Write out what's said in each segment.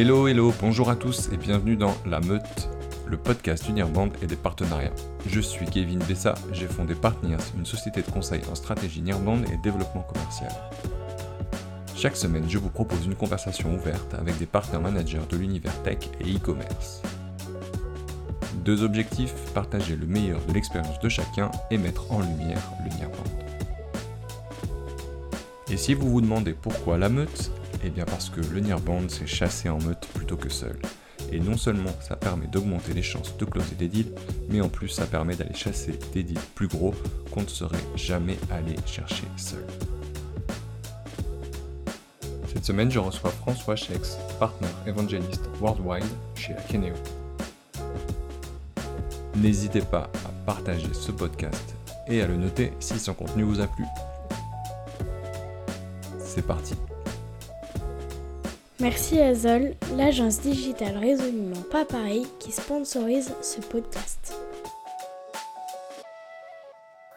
Hello, hello, bonjour à tous et bienvenue dans La Meute, le podcast Unirband et des partenariats. Je suis Kevin Bessa, j'ai fondé Partners, une société de conseil en stratégie Nirband et développement commercial. Chaque semaine, je vous propose une conversation ouverte avec des partenaires managers de l'univers tech et e-commerce. Deux objectifs, partager le meilleur de l'expérience de chacun et mettre en lumière le Nirband. Et si vous vous demandez pourquoi la meute Eh bien parce que le Nirband c'est chasser en meute plutôt que seul. Et non seulement ça permet d'augmenter les chances de closer des deals, mais en plus ça permet d'aller chasser des deals plus gros qu'on ne serait jamais allé chercher seul. Cette semaine, je reçois François Schex, partner évangéliste worldwide chez Akeneo. N'hésitez pas à partager ce podcast et à le noter si son contenu vous a plu. C'est parti. Merci à l'agence digitale résolument pas pareil qui sponsorise ce podcast.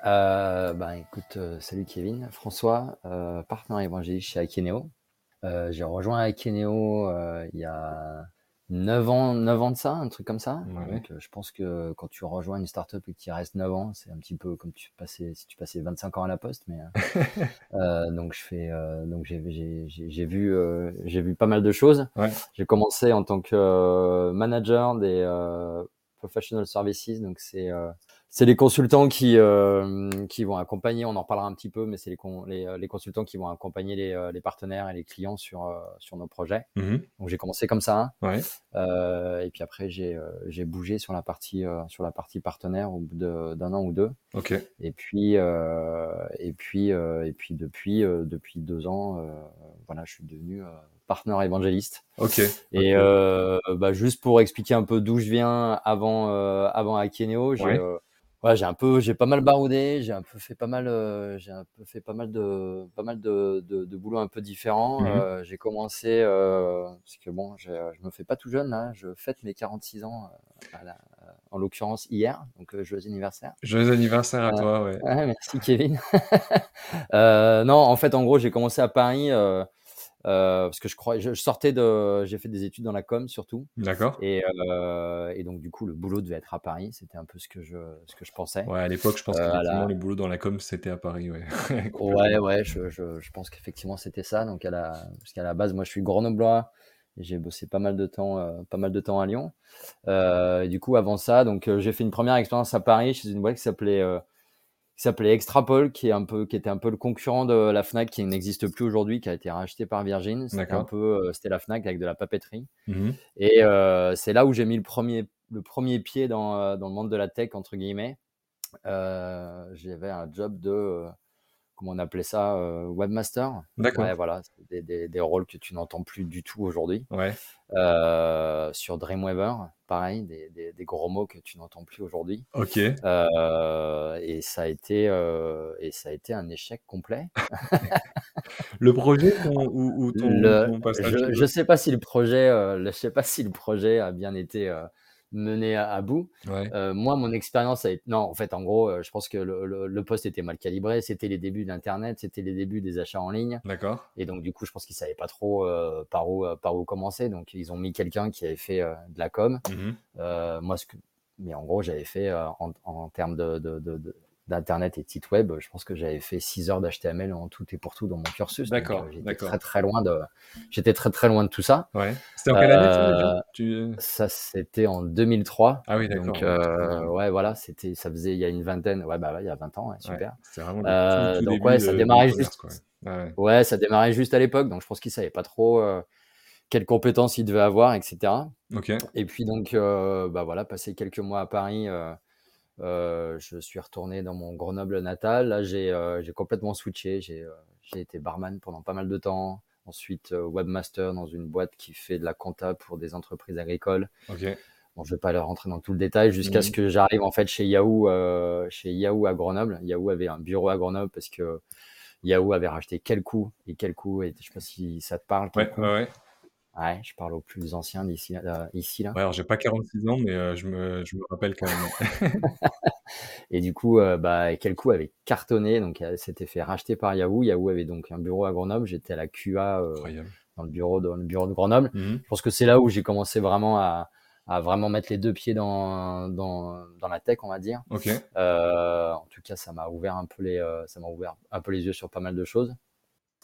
Euh, bah, écoute, euh, salut Kevin, François, euh, partenaire évangéliste chez Akeneo. Euh, j'ai rejoint Akeneo il y a 9 ans, 9 ans de ça, un truc comme ça. Ouais. Donc, euh, je pense que quand tu rejoins une startup et que tu y restes 9 ans, c'est un petit peu comme tu passais, si tu passais 25 ans à la poste. Mais, euh, euh, donc, je fais, euh, donc j'ai, j'ai, j'ai, j'ai vu, euh, j'ai vu pas mal de choses. Ouais. J'ai commencé en tant que euh, manager des euh, professional services, donc c'est euh, c'est les consultants qui euh, qui vont accompagner, on en reparlera un petit peu, mais c'est les, con- les, euh, les consultants qui vont accompagner les, euh, les partenaires et les clients sur euh, sur nos projets. Mhm. Donc j'ai commencé comme ça, Ouais. euh, et puis après j'ai j'ai bougé sur la partie euh, sur la partie partenaire au bout de- d'un an ou deux, Ok. et puis euh, et puis euh, et puis depuis euh, depuis deux ans, euh, voilà, je suis devenu euh, partenaire évangéliste. Ok. Et Ok. euh, bah, juste pour expliquer un peu d'où je viens avant euh, avant Akeneo, j'ai Ouais. Euh, ouais, j'ai un peu j'ai pas mal baroudé, j'ai un peu fait pas mal euh, j'ai un peu fait pas mal de pas mal de de, de boulot un peu différents. Mhm. Euh, j'ai commencé euh, parce que bon, j'ai- je me fais pas tout jeune là, je fête mes 46 ans euh, à la- en l'occurrence hier, donc euh, joyeux anniversaire. Joyeux anniversaire à Euh, toi, ouais. Ouais, merci Kevin. Euh, non, en fait, en gros, j'ai commencé à Paris euh, parce que je crois, je, je sortais de, j'ai fait des études dans la com surtout, D'accord. et, euh, et donc du coup, le boulot devait être à Paris. C'était un peu ce que je, ce que je pensais. Ouais, à l'époque, je pense Euh, qu'effectivement, la- le boulot dans la com, c'était à Paris, ouais. Ouais, ouais, je, je, je pense qu'effectivement c'était ça. Donc à la, parce qu'à la base, moi, je suis grenoblois j'ai bossé pas mal de temps, euh, pas mal de temps à Lyon. Euh, et du coup, avant ça, donc euh, j'ai fait une première expérience à Paris chez une boîte qui s'appelait qui s'appelait Extrapol, qui est un peu, qui était un peu le concurrent de la Fnac, qui n'existe plus aujourd'hui, qui a été racheté par Virgin. C'était un D'accord. peu, euh, c'était la Fnac avec de la papeterie. Mhm. Et euh, c'est là où j'ai mis le premier, le premier pied dans, euh, dans le monde de la tech, entre guillemets. J'avais un job de, comment on appelait ça, euh, webmaster. D'accord. Ouais, voilà, des, des, des rôles que tu n'entends plus du tout aujourd'hui. Ouais. Euh, sur Dreamweaver, pareil, des, des, gros mots que tu n'entends plus aujourd'hui. Ok. Euh, et ça a été, et ça a été un échec complet. Le projet ton- ou, ou ton, Le- ton passage je, eux? sais pas si le projet, je sais pas si le projet a bien été mené à, à bout. Ouais. Euh, moi, mon expérience a été, non, en fait, en gros, euh, je pense que le, le, le poste était mal calibré. C'était les débuts d'Internet, c'était les débuts des achats en ligne. D'accord. Et donc, du coup, je pense qu'ils savaient pas trop euh, par où, par où commencer. Donc, ils ont mis quelqu'un qui avait fait de la com. Mhm. Moi, ce que, mais en gros, j'avais fait en, en termes de, de, de, de- d'internet et de site web, je pense que j'avais fait 6 heures d'HTML en tout et pour tout dans mon cursus. D'accord, euh, j'étais d'accord. très très loin de, j'étais très très loin de tout ça. Ouais. C'était en quelle année ça Euh, tu... Ça, c'était en 2003. Ah oui, d'accord. Donc, ouais, euh, ouais, voilà, c'était, ça faisait il y a une vingtaine, ouais, bah, ouais, il y a 20 ans, ouais, ouais, super. C'était vraiment Euh, tout, tout donc, ouais, ça de- démarrait juste- quoi. Ouais, ouais. Ouais, ça démarrait juste à l'époque, donc je pense qu'ils savaient pas trop quelles compétences ils devaient avoir, etc. Ok. Et puis donc, bah voilà, passé quelques mois à Paris, euh, je suis retourné dans mon Grenoble natal. Là, j'ai euh, complètement switché. J'ai euh, j'ai été barman pendant pas mal de temps. Ensuite, webmaster dans une boîte qui fait de la compta pour des entreprises agricoles. Bon, je vais pas aller rentrer dans tout le détail jusqu'à Mhm. ce que j'arrive en fait chez Yahoo, chez Yahoo à Grenoble. Yahoo avait un bureau à Grenoble parce que Yahoo avait racheté quel coup et quel coup. Et je sais pas si ça te parle. Ouais, ouais, ouais. Ouais, je parle aux plus anciens d'ici là, ici là. Ouais, alors j'ai pas 46 ans, mais euh, je, me, je me rappelle quand même. Et du coup, euh, bah, quel coup avait cartonné, donc elle s'était fait racheter par Yahoo. Yahoo avait donc un bureau à Grenoble. J'étais à la QA euh, dans le bureau de, le bureau de Grenoble. Mhm. Je pense que c'est là où j'ai commencé vraiment à, à vraiment mettre les deux pieds dans, dans, dans la tech, on va dire. Ok. Euh, en tout cas, ça m'a ouvert un peu les, euh, ça m'a ouvert un peu les yeux sur pas mal de choses.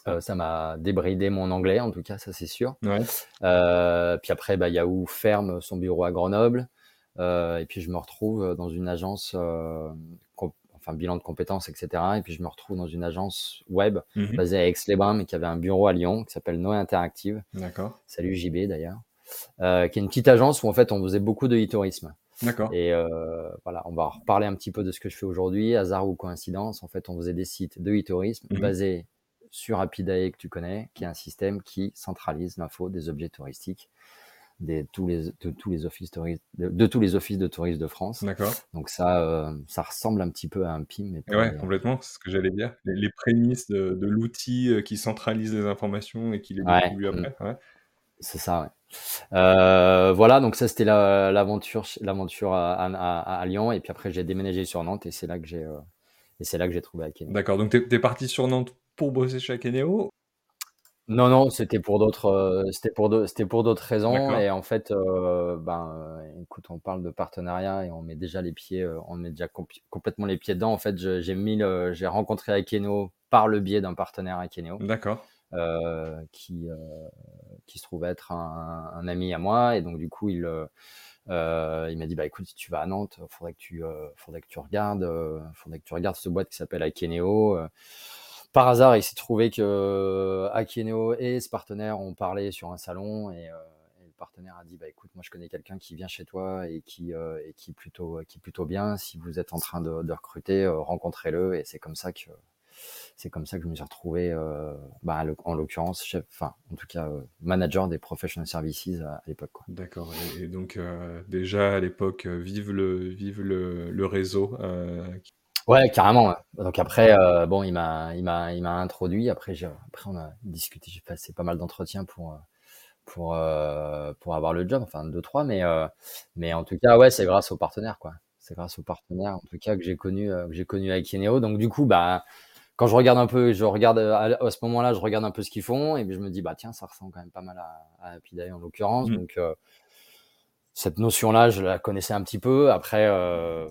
Euh, ça m'a débridé mon anglais, en tout cas, ça c'est sûr. Ouais. Euh, puis après, bah, Yahoo ferme son bureau à Grenoble. Euh, et puis je me retrouve dans une agence, enfin bilan de compétences, etc. Et puis je me retrouve dans une agence web Mhm. basée à Aix-les-Bains, mais qui avait un bureau à Lyon, qui s'appelle Noé Interactive. D'accord. Salut JB d'ailleurs. Qui est une petite agence où en fait on faisait beaucoup de e-tourisme. D'accord. Et euh, voilà, on va reparler un petit peu de ce que je fais aujourd'hui. Hasard ou coïncidence, en fait, on faisait des sites de e-tourisme Mhm. basés sur Rapidae que tu connais, qui est un système qui centralise l'info des objets touristiques des, tous les, de, tous les offices touristes, de, de tous les offices de tourisme de France. D'accord. Donc ça, euh, ça ressemble un petit peu à un PIM. Mais ouais, complètement, c'est ce que j'allais dire. Les, les prémices de, de l'outil euh, qui centralise les informations et qui les distribue mm. après. Ouais. C'est ça, ouais. Euh, voilà, donc ça c'était la- l'aventure, l'aventure à, à, à- à Lyon, et puis après j'ai déménagé sur Nantes, et c'est là que j'ai, euh, et c'est là que j'ai trouvé Akeneo. D'accord, donc t'es es parti sur Nantes pour bosser chez Akeneo? Non, non, c'était pour d'autres, euh, c'était pour c'était pour d'autres raisons, et en fait, euh, ben, euh, écoute, on parle de partenariat et on met déjà les pieds, euh, on met déjà compl- complètement les pieds dedans. En fait, j'ai mis, le- j'ai rencontré Akeneo par le biais d'un partenaire Akeneo. D'accord. qui, qui se trouve être un, un ami à moi. Et donc, du coup, il, euh, il m'a dit, bah, écoute, si tu vas à Nantes, faudrait que tu, euh, faudrait que tu regardes, euh, faudrait que tu regardes cette boîte qui s'appelle Akeneo. Par hasard, il s'est trouvé que euh, Akeneo et ce partenaire ont parlé sur un salon et, euh, et le partenaire a dit, bah, écoute, moi, je connais quelqu'un qui vient chez toi et qui, euh, est plutôt, bien. Si vous êtes en train de, recruter, rencontrez-le. Et c'est comme ça que, c'est comme ça que je me suis retrouvé, bah, en l'occurrence, en tout cas, manager des professional services à, l'époque. D'accord. Et, donc, déjà à l'époque, vive le, vive le réseau. Ouais, carrément. ouais. Donc après, euh, bon, il m'a, il m'a, il m'a introduit. Après, j'ai, après, on a discuté. J'ai passé pas mal d'entretiens pour, euh, pour, euh, pour avoir le job. Enfin, deux, trois. Mais, euh, mais en tout cas, ouais, c'est grâce aux partenaires, quoi. C'est grâce aux partenaires, en tout cas, que j'ai connu, euh, que j'ai connu avec Inéo. Donc du coup, bah, quand je regarde un peu, je regarde euh, à, à ce moment-là, je regarde un peu ce qu'ils font et puis je me dis, bah tiens, ça ressemble quand même pas mal à, à Happy Day en l'occurrence. Mm. Donc euh, cette notion-là, je la connaissais un petit peu. Après, euh,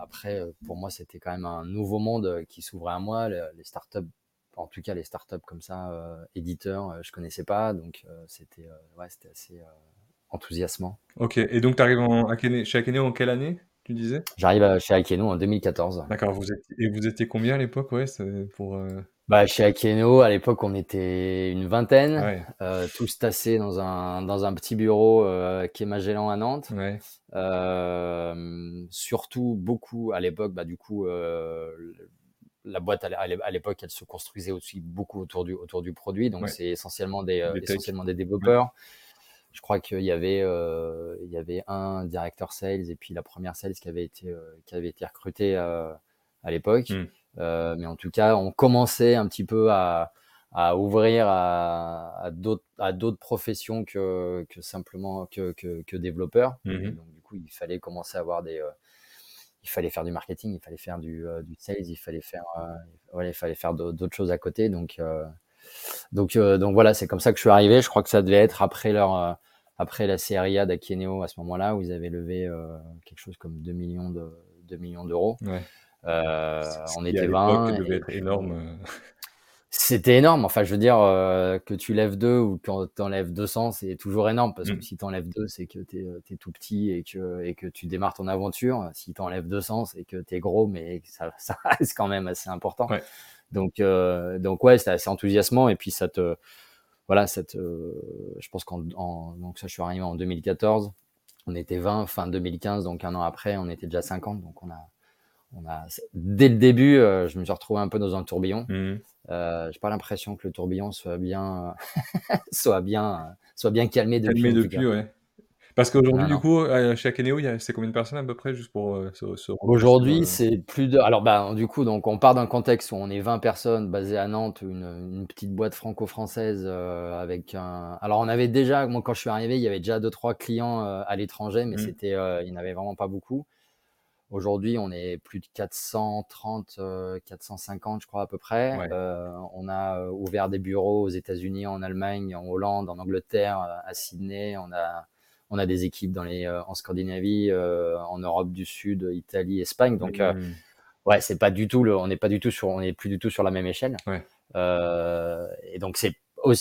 après, euh, pour moi, c'était quand même un nouveau monde euh, qui s'ouvrait à moi. Le- Les startups, en tout cas, les startups comme ça, euh, éditeurs, je connaissais pas, donc c'était, ouais, assez enthousiasmant. Ok. Et donc, tu arrives en, Akene- chez Akeneo en quelle année, tu disais? J'arrive chez Akeno en 2014. D'accord. Vous étiez, et vous étiez combien à l'époque? Ouais, c'est pour. euh, Bah, chez Akeno, à l'époque, on était une vingtaine, Ouais. euh, tous tassés dans un, dans un petit bureau euh, qui est Magellan à Nantes. Ouais. Euh, surtout beaucoup à l'époque, bah, du coup, euh, la boîte à l'é- à l'é- à l'époque, elle se construisait aussi beaucoup autour du, autour du produit. Donc, Ouais. c'est essentiellement des, euh, Des essentiellement des développeurs. Je crois qu'il y avait, euh, il y avait un directeur sales et puis la première sales qui avait été, euh, qui avait été recrutée euh, à l'époque. Mm. Euh, mais en tout cas, on commençait un petit peu à, à ouvrir à, à d'autres à d'autres professions que, que simplement que, que, que développeurs. Et donc du coup, il fallait commencer à avoir des il fallait faire du marketing, il fallait faire du, du sales, il fallait faire voilà, il fallait faire d'au- d'autres choses à côté. Donc donc euh, donc voilà, c'est comme ça que je suis arrivé. Je crois que ça devait être après leur euh, après la série A d'Akeneo à ce moment-là où ils avaient levé euh, quelque chose comme 2 millions de 2 millions d'euros. Ouais. Euh, on était l'époque, 20. devait et être puis, énorme. c'était énorme. Enfin, je veux dire, euh, que tu lèves 2 ou quand tu enlèves 200, c'est toujours énorme parce que Mm. si tu enlèves 2, c'est que tu es, tout petit et que, et que tu démarres ton aventure. Si tu enlèves 200, c'est que tu es gros, mais que ça, ça reste quand même assez important. Ouais. Donc, euh, donc ouais, c'était assez enthousiasmant. Et puis, ça te. Voilà, ça te, je pense qu'en. en- donc, ça, je suis arrivé en 2014. On était 20 fin 2015, donc un an après, on était déjà 50. Donc, on a. On a, dès le début, euh, je me suis retrouvé un peu dans un tourbillon. Mhm. Euh, j'ai pas l'impression que le tourbillon soit bien, soit bien, soit bien calmé depuis. Calmé depuis, ouais. Parce qu'aujourd'hui, Non, du coup, euh, chez Akeneo, c'est combien de personnes à peu près, juste pour euh, se, se Aujourd'hui, c'est plus de. Alors, bah, du coup, donc, on part d'un contexte où on est 20 personnes basées à Nantes, une, une petite boîte franco-française euh, avec un. Alors, on avait déjà, moi, quand je suis arrivé, il y avait déjà deux trois clients euh, à l'étranger, mais Mm. c'était, il n'y en avait vraiment pas beaucoup. Aujourd'hui, on est plus de 430, 450, je crois à peu près. on a ouvert des bureaux aux États-Unis, en Allemagne, en Hollande, en Angleterre, à Sydney. On a, on a des équipes dans les, en Scandinavie, en Europe du Sud, Italie, Espagne. Donc, mmh. ouais, c'est pas du tout le, on n'est pas du tout sur, on est plus du tout sur la même échelle. et donc, c'est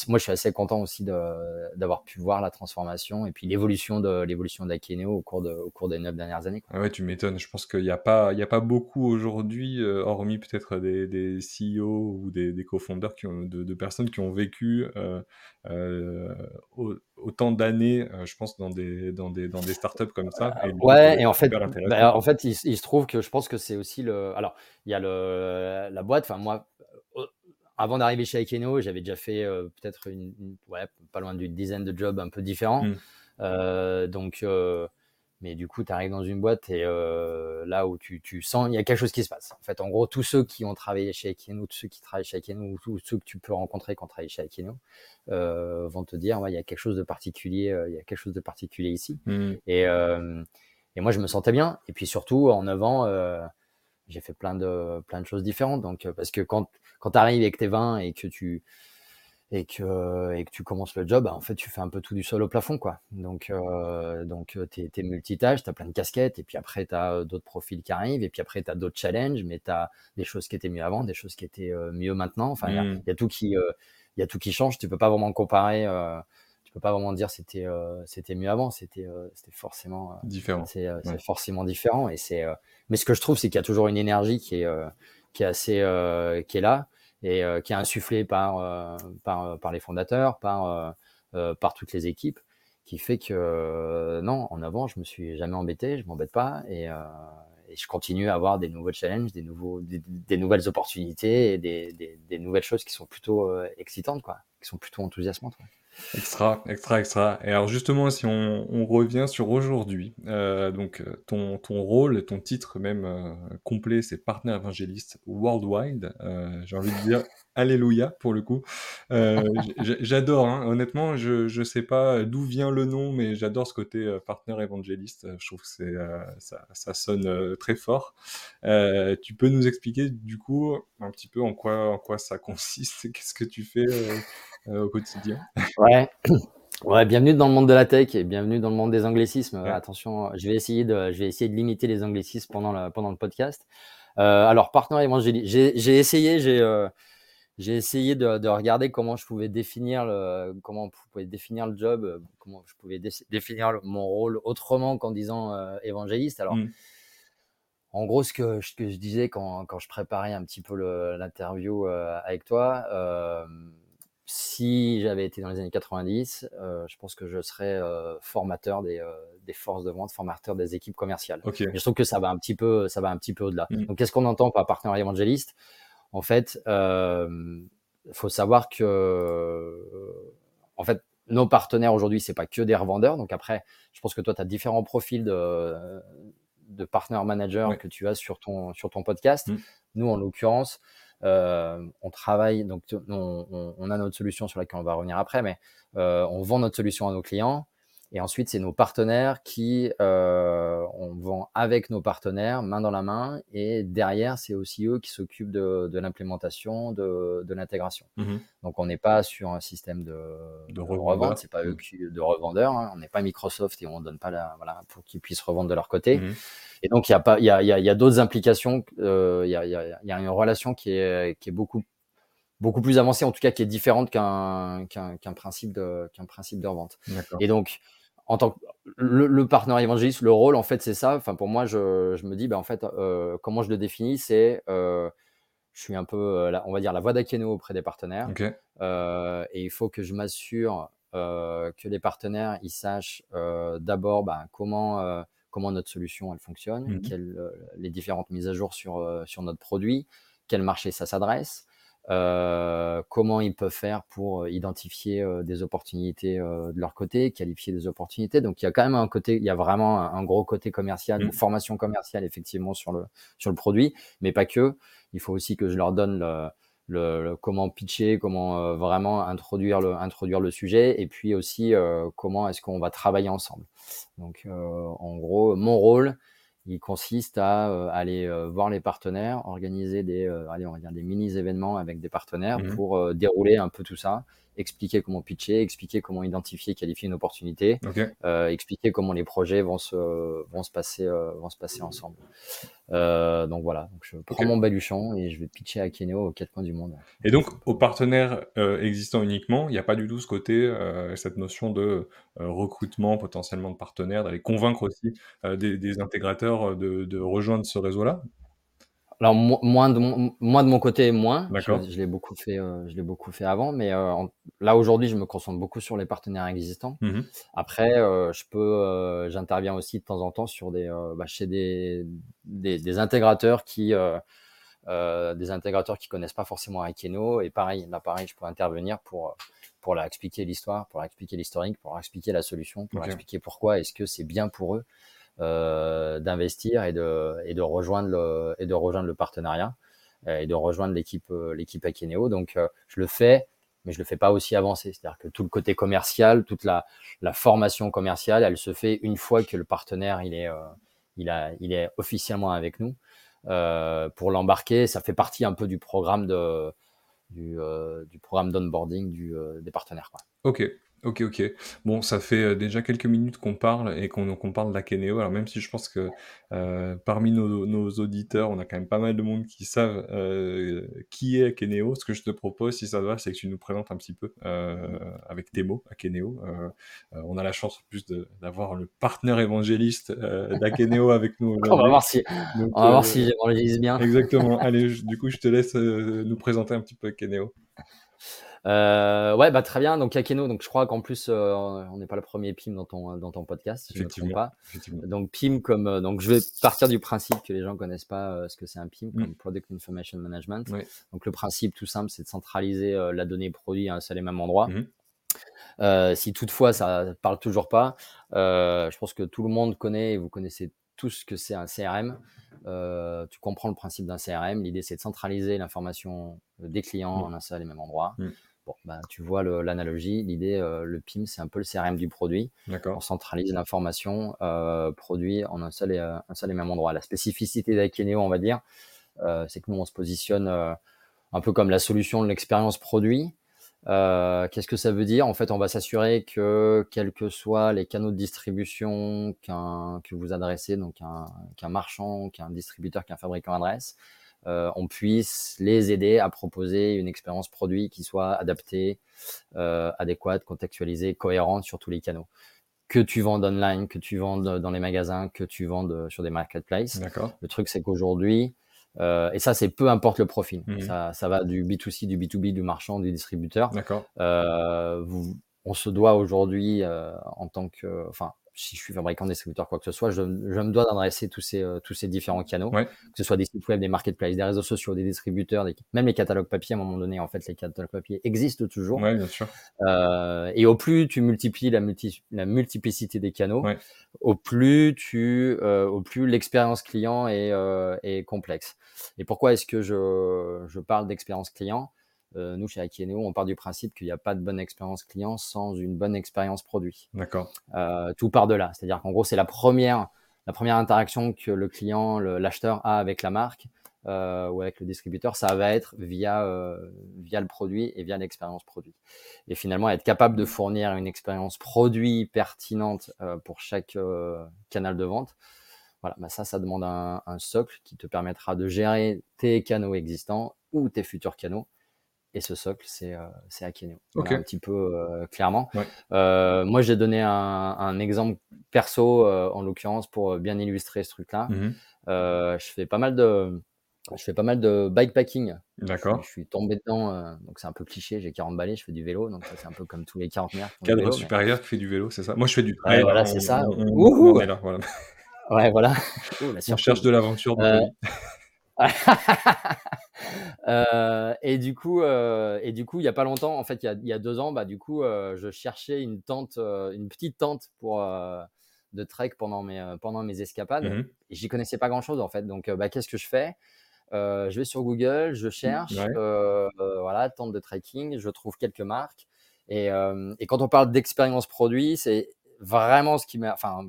moi, je suis assez content aussi d'avoir pu voir la transformation et puis l'évolution de l'évolution d'Akeneo au cours de, au cours des neuf dernières années. Ah ouais, tu m'étonnes. Je pense qu'il n'y a pas, il y a pas beaucoup aujourd'hui, euh, hormis peut-être des, des, CEO ou des, des co-founders qui ont, de, personnes qui ont vécu euh, euh, autant d'années, je pense, dans des, dans des, dans des startups comme ça. Et ouais, et en fait, bah, en fait, il, il, se trouve que je pense que c'est aussi le. Alors, il y a le, la boîte. Enfin, moi, avant d'arriver chez Aikeno, j'avais déjà fait euh, peut-être une, ouais, pas loin d'une dizaine de jobs un peu différents. Mm. Euh, donc, euh, mais du coup, tu arrives dans une boîte et là où tu, tu sens, il y a quelque chose qui se passe. En fait, en gros, tous ceux qui ont travaillé chez Aikeno, tous ceux qui travaillent chez Aikeno, ou tous ceux que tu peux rencontrer quand tu travailles chez Aikeno, vont te dire, ouais, il y a quelque chose de particulier, il y a quelque chose de particulier ici. Mm. Et, et moi, je me sentais bien. Et puis surtout, en avant, j'ai fait plein de, plein de choses différentes. Donc, parce que quand quand tu arrives avec tes 20 et que tu et que, et que tu commences le job, bah, en fait, tu fais un peu tout du sol au plafond, quoi. Donc, euh, donc euh, tu es, multitâche, tu as plein de casquettes, et puis après, tu as euh, d'autres profils qui arrivent, et puis après, tu as d'autres challenges, mais tu as des choses qui étaient mieux avant, des choses qui étaient mieux maintenant. Enfin, il y, a mmh. tout qui, il y a tout qui change. Tu peux pas vraiment comparer, tu peux pas vraiment dire c'était c'était mieux avant, c'était c'était forcément différent. C'est forcément différent. Et c'est, mais ce que je trouve, c'est qu'il y a toujours une énergie qui est, qui est assez, qui est là et euh, qui est insufflé par, euh, par, euh, par, les fondateurs, par, par toutes les équipes, qui fait que non, en avant, je me suis jamais embêté, je m'embête pas et, et, je continue à avoir des nouveaux challenges, des, nouveaux, des, nouvelles opportunités et des, des, nouvelles choses qui sont plutôt excitantes, quoi, qui sont plutôt enthousiasmantes. Extra, extra, extra. Et alors justement, si on, revient sur aujourd'hui, euh, donc euh, ton, ton rôle, ton titre même euh, complet, c'est partenaire évangéliste worldwide. J'ai envie de dire alléluia pour le coup. j'adore, hein. honnêtement, je ne sais pas d'où vient le nom, mais j'adore ce côté partenaire évangéliste. Je trouve que ça, ça, sonne très fort. tu peux nous expliquer du coup un petit peu en quoi, en quoi ça consiste, qu'est-ce que tu fais au quotidien Ouais. Ouais, bienvenue dans le monde de la tech et bienvenue dans le monde des anglicismes. Attention, je vais essayer de, je vais essayer de limiter les anglicismes pendant le, pendant le podcast. Euh, alors, partenaire évangélique, j'ai essayé, j'ai euh, j'ai essayé de, de, regarder comment je pouvais définir le, comment je pouvais définir le job, euh, comment je pouvais définir mon rôle autrement qu'en disant euh, évangéliste. Alors, mmh. en gros, ce que, ce que je disais quand, quand je préparais un petit peu l'interview euh, avec toi, si j'avais été dans les années 90, euh, je pense que je serais euh, formateur des, euh, des, forces de vente, formateur des équipes commerciales. Okay. je trouve que ça va un petit peu, ça va un petit peu au-delà. Mmh. Donc, qu'est-ce qu'on entend par partenaire évangéliste? En fait, il faut savoir que, en fait, nos partenaires aujourd'hui, c'est pas que des revendeurs. Donc après, je pense que toi, tu as différents profils de, de partner manager que tu as sur ton, sur ton podcast. Mmh. Nous, en l'occurrence, on travaille, donc on, a notre solution sur laquelle on va revenir après, mais euh, on vend notre solution à nos clients. Et ensuite, c'est nos partenaires qui, euh, on vend avec nos partenaires, main dans la main. Et derrière, c'est aussi eux qui s'occupent de, l'implémentation, de, l'intégration. Mmh donc, on n'est pas sur un système de, de, revente. C'est pas eux qui, de revendeurs. Hein. On n'est pas Microsoft et on donne pas la, voilà, pour qu'ils puissent revendre de leur côté. Mmh et donc, il y a pas, il y a, il y a, d'autres implications. Euh, il y, a, y a une relation qui est, qui est beaucoup beaucoup plus avancée, en tout cas qui est différente qu'un qu'un principe de qu'un principe de revente. Et donc, en tant que le, le partenaire évangéliste, le rôle, en fait, c'est ça. Enfin, pour moi, je, je me dis, ben, en fait, euh, comment je le définis, c'est euh, je suis un peu, euh, on va dire, la voix d'Akeno auprès des partenaires. Euh, et il faut que je m'assure que les partenaires, ils sachent d'abord ben, comment, comment notre solution, elle fonctionne, mmh quelles, les différentes mises à jour sur, sur notre produit, quel marché ça s'adresse, euh, comment ils peuvent faire pour euh, identifier euh, des opportunités de leur côté, qualifier des opportunités. Donc il y a quand même un côté, il y a vraiment un, gros côté commercial, une mmh. formation commerciale effectivement sur le sur le produit, mais pas que. Il faut aussi que je leur donne le, le, comment pitcher, comment vraiment introduire le introduire le sujet, et puis aussi comment est-ce qu'on va travailler ensemble. Donc en gros, mon rôle il consiste à aller voir les partenaires, organiser des, allez, on va dire des mini événements avec des partenaires Mmh pour dérouler un peu tout ça, expliquer comment pitcher, expliquer comment identifier, qualifier une opportunité, OK. expliquer comment les projets vont se vont se passer vont se passer ensemble. donc voilà, donc je prends mon baluchon et je vais pitcher à Keneo aux quatre coins du monde. Et donc aux partenaires, existants uniquement, il n'y a pas du tout ce côté, cette notion de, recrutement potentiellement de partenaires, d'aller convaincre aussi, des des intégrateurs, de de rejoindre ce réseau-là? Alors moi moins de mon moi de mon côté, moins. Je D'accord. je l'ai beaucoup fait, heu, je l'ai beaucoup fait avant, mais en là aujourd'hui, je me concentre beaucoup sur les partenaires existants. Mmh mh. Après, heu, je peux, j'interviens aussi de temps en temps sur des, bah, chez des des des intégrateurs qui, des intégrateurs qui connaissent pas forcément Akeno et pareil, là pareil, je peux intervenir pour, pour leur expliquer l'histoire, pour leur expliquer l'historique, pour leur expliquer la solution, pour leur expliquer pourquoi est-ce que c'est bien pour eux, d'investir et de et de rejoindre le et de rejoindre le partenariat, heu, et de rejoindre l'équipe, heu, l'équipe Akeneo. Donc je le fais, mais je le fais pas aussi avancé. C'est-à-dire que tout le côté commercial, toute la la formation commerciale, elle se fait une fois que le partenaire il est, il a il est officiellement avec nous. Pour l'embarquer, ça fait partie un peu du programme de du, du programme d'onboarding du, des partenaires, quoi. OK. OK, OK. Bon, ça fait, heu, déjà quelques minutes qu'on parle et qu'on qu'on parle d'Akeneo. Alors même si je pense que, heu, parmi nos nos auditeurs, on a quand même pas mal de monde qui savent, heu, qui est Akeneo. Ce que je te propose, si ça te va, c'est que tu nous présentes un petit peu, avec tes mots, Akeneo. On a la chance en plus de d'avoir le partenaire évangéliste, heu, d'Akeneo avec nous On va aujourd'hui. voir si Donc on va voir si j'évangélise bien. exactement. Allez, du coup, je te laisse, nous présenter un petit peu Akeneo. Heu, ouais, bah, très bien. Donc Akeno, donc je crois qu'en plus, heu, on n'est pas le premier PIM dans ton dans ton podcast, si je me trompe pas. Donc PIM comme, heu, donc je vais partir du principe que les gens connaissent pas, ce que c'est un PIM, Mmh. comme Product Information Management. Oui. Donc le principe tout simple, c'est de centraliser, la donnée produit à un seul et même endroit. Mmh mh. Heu, si toutefois ça parle toujours pas, je pense que tout le monde connaît et vous connaissez tous ce que c'est un CRM. Tu comprends le principe d'un CRM. L'idée, c'est de centraliser l'information des clients Mmh. en un seul et même endroit. Mmh. Bon, bah, tu vois l'analogie. L'idée, heu, le PIM, c'est un peu le CRM du produit. On centralise l'information, heu, produit en un seul et heu, un seul et même endroit. La spécificité d'Akeneo, on va dire, c'est que nous, on se positionne, un peu comme la solution de l'expérience produit. Qu'est-ce que ça veut dire? En fait, on va s'assurer que, quels que soient les canaux de distribution que vous adressez, donc qu'un qu'un marchand, qu'un distributeur, qu'un fabricant adresse, heu, on puisse les aider à proposer une expérience produit qui soit adaptée, heu, adéquate, contextualisée, cohérente sur tous les canaux. Que tu vendes online, que tu vendes dans les magasins, que tu vendes sur des marketplaces. D'accord. Le truc, c'est qu'aujourd'hui, heu, et ça, c'est peu importe le profil. Mmh mh. Ça ça va du B2C, du B2B, du marchand, du distributeur. D'accord. On se doit aujourd'hui, en tant que enfin, si je suis fabricant, distributeur, quoi que ce soit, je je me dois d'adresser tous ces, tous ces différents canaux. Ouais. Que ce soit des sites web, des marketplaces, des réseaux sociaux, des distributeurs, des même les catalogues papier, à un moment donné, en fait, les catalogues papier existent toujours. Ouais, bien sûr. Heu, et au plus tu multiplies la multi la multiplicité des canaux, Ouais. au plus tu, heu, au plus l'expérience client est, complexe. Et pourquoi est-ce que je je parle d'expérience client? Heu, nous, chez Akeneo, on part du principe qu'il y a pas de bonne expérience client sans une bonne expérience produit. D'accord. Heu, tout part de là. C'est-à-dire qu'en gros, c'est la première la première interaction que le client, l'acheteur a avec la marque, heu, ou avec le distributeur, ça va être via, via le produit et via l'expérience produit. Et finalement, être capable de fournir une expérience produit pertinente, pour chaque, canal de vente, voilà, bah, ça, ça demande un un socle qui te permettra de gérer tes canaux existants ou tes futurs canaux. Et ce socle, c'est, c'est Akeneo. Voilà un petit peu, heu, clairement. Ouais. Heu, moi, j'ai donné un un exemple perso, heu, en l'occurrence pour, bien illustrer ce truc-là. Mmh je fais pas mal de je fais pas mal de bikepacking. D'accord. je suis tombé dedans, donc c'est un peu cliché, j'ai 40 balais, je fais du vélo, donc c'est un peu comme tous les quarantenaires qui font du Cadre vélo, mais supérieur qui fait du vélo, c'est ça? Moi, je fais du trail, voilà, hein, c'est ça. on là, voilà. Ouais, voilà. Ouh, On cherche de l'aventure Heu, et du coup, heu, et du coup, il y a pas longtemps, en fait, il y a il y a 2 ans, bah, du coup, heu, je cherchais une tente, une petite tente pour, de trek pendant mes, pendant mes escapades mh. et j'y connaissais pas grand-chose, en fait. Donc, bah, qu'est-ce que je fais? Je vais sur Google, je cherche, Ouais. voilà, tente de trekking, je trouve quelques marques et et quand on parle d'expérience produit, c'est vraiment ce qui m'a enfin,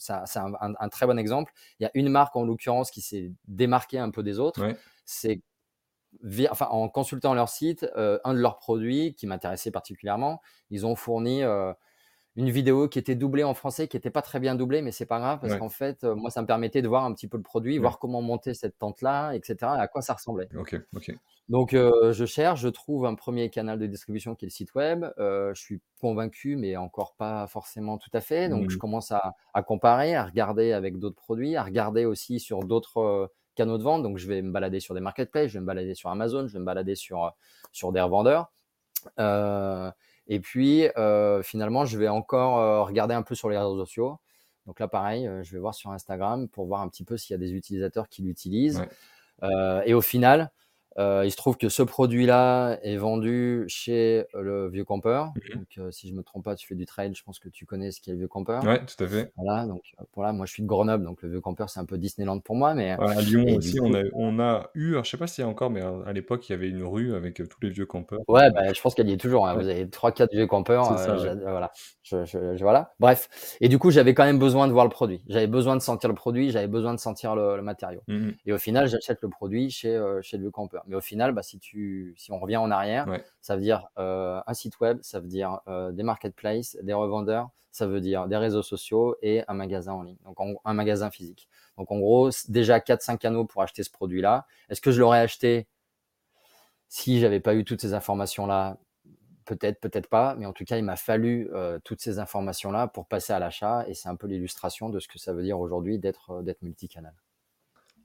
c'est un, un, très bon exemple. Il y a une marque en l'occurrence qui s'est démarquée un peu des autres. C'est enfin, en consultant leur site, un de leurs produits qui m'intéressait particulièrement, ils ont fourni une vidéo qui était doublée en français, qui n'était pas très bien doublée, mais c'est pas grave parce qu'en fait, moi, ça me permettait de voir un petit peu le produit, voir comment monter cette tente-là, etc., et à quoi ça ressemblait. Ok, ok. Donc, je cherche, je trouve un premier canal de distribution qui est le site web. je suis convaincu, mais encore pas forcément tout à fait. Donc, je mmh. commence à, à, comparer, à regarder avec d'autres produits, à regarder aussi sur d'autres canaux de vente. Donc, je vais me balader sur des marketplaces, je vais me balader sur Amazon, je vais me balader sur, sur des revendeurs. Euh, et puis, euh, finalement, je vais encore euh, regarder un peu sur les réseaux sociaux. Donc là, pareil, euh, je vais voir sur Instagram pour voir un petit peu s'il y a des utilisateurs qui l'utilisent. et au final, euh, il se trouve que ce produit-là est vendu chez euh, le Vieux Campeur. Mmh donc, euh, si je me trompe pas, tu fais du trail, je pense que tu connais ce qu'est le Vieux Campeur. Ouais, tout à fait. Voilà, donc voilà, moi je suis de Grenoble, donc le Vieux Campeur c'est un peu Disneyland pour moi, mais à Lyon aussi, on a, on a eu, alors, je sais pas s'il y a encore, mais à l'époque il y avait une rue avec tous les vieux campeurs. Ouais, bah, je pense qu'elle y est toujours. Hein. Vous avez trois, quatre vieux campeurs. Ça, voilà. Je, je, voilà. Bref. Et du coup, j'avais quand même besoin de voir le produit. J'avais besoin de sentir le produit, j'avais besoin de sentir le, matériau. Mmh et au final, j'achète le produit chez, chez le Vieux Campeur. Mais au final, bah, si si on revient en arrière, ça veut dire euh, un site web, ça veut dire euh, des marketplaces, des revendeurs, ça veut dire des réseaux sociaux et un magasin en ligne, donc un magasin physique. Donc en gros, déjà 4-5 canaux pour acheter ce produit-là. Est-ce que je l'aurais acheté si j'avais pas eu toutes ces informations-là? Peut-être, peut-être pas, mais en tout cas, il m'a fallu euh, toutes ces informations-là pour passer à l'achat, et c'est un peu l'illustration de ce que ça veut dire aujourd'hui d'être d'être multicanal.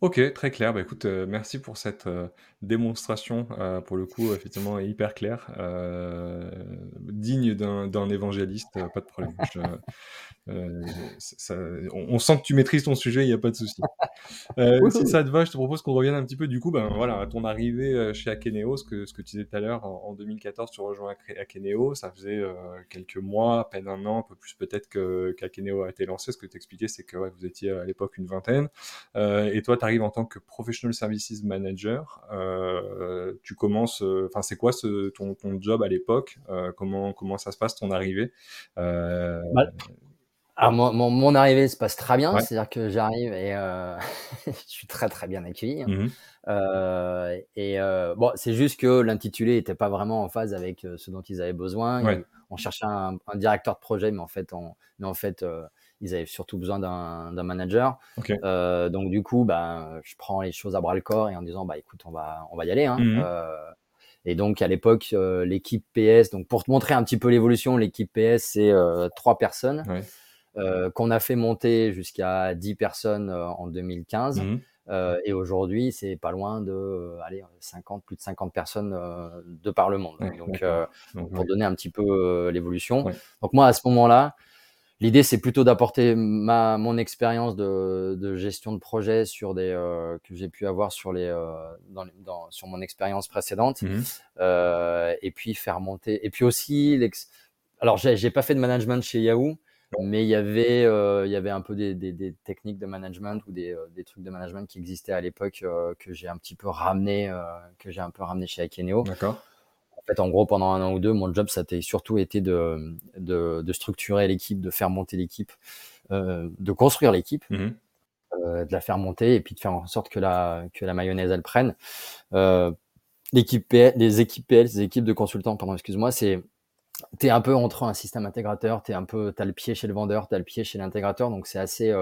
OK, très clair. Bah, écoute, euh, merci pour cette, euh, démonstration, euh, pour le coup, effectivement, hyper claire, digne d'un d'un évangéliste, pas de problème. on sent que tu maîtrises ton sujet, il y a pas de souci. si ça te va, je te propose qu'on revienne un petit peu, du coup, ben, voilà, à ton arrivée, chez Akeneo, ce que ce que tu disais tout à l'heure, en 2014, tu rejoins Akeneo, ça faisait, quelques mois, à peine un an, un peu plus peut-être que qu'Akeneo a été lancé. Ce que tu expliquais, c'est que, vous étiez à l'époque une vingtaine, et toi, arrive en tant que professional services manager. Euh, tu commences, euh, enfin, c'est quoi ce, ton, ton, job à l'époque euh, Comment comment ça se passe ton arrivée bah, alors mon, mon, arrivée se passe très bien, c'est-à-dire que j'arrive et je suis très très bien accueilli. Hein. Mmh et bon, c'est juste que l'intitulé n'était pas vraiment en phase avec ce dont ils avaient besoin. on cherchait un, un, directeur de projet, mais en fait, on, mais en fait, ils avaient surtout besoin d'un manager. Euh, donc du coup, bah, je prends les choses à bras le corps et en disant, bah écoute, on va, on va y aller. Hein. Mmh euh, et donc à l'époque, euh, l'équipe PS, donc pour te montrer un petit peu l'évolution, l'équipe PS c'est trois personnes qu'on a fait monter jusqu'à 10 personnes en 2015. Mmh et aujourd'hui, c'est pas loin de allez, 50, plus de 50 personnes de par le monde. donc, pour donner un petit peu l'évolution. Donc moi, à ce moment-là, L'idée, c'est plutôt d'apporter ma mon expérience de, de, gestion de projet sur des euh, que j'ai pu avoir sur les, euh, dans, dans, sur mon expérience précédente, mmh euh, et puis faire monter. Et puis aussi, alors j'ai pas fait de management chez Yahoo, mais il y avait il y avait un peu des, des, des, techniques de management ou des, des trucs de management qui existaient à l'époque que j'ai un petit peu ramené que j'ai un peu ramené chez Akeneo. D'accord fait, en gros, pendant un an ou deux, mon job, ça a surtout été de, de, de structurer l'équipe, de faire monter l'équipe, euh, de construire l'équipe, mmh euh, de la faire monter et puis de faire en sorte que la, que la mayonnaise, elle prenne. Euh, l'équipe les équipes PL, les équipes de consultants, pardon, excuse-moi, c'est tu es un peu entre un système intégrateur, tu un peu as le pied chez le vendeur, tu as le pied chez l'intégrateur, donc c'est assez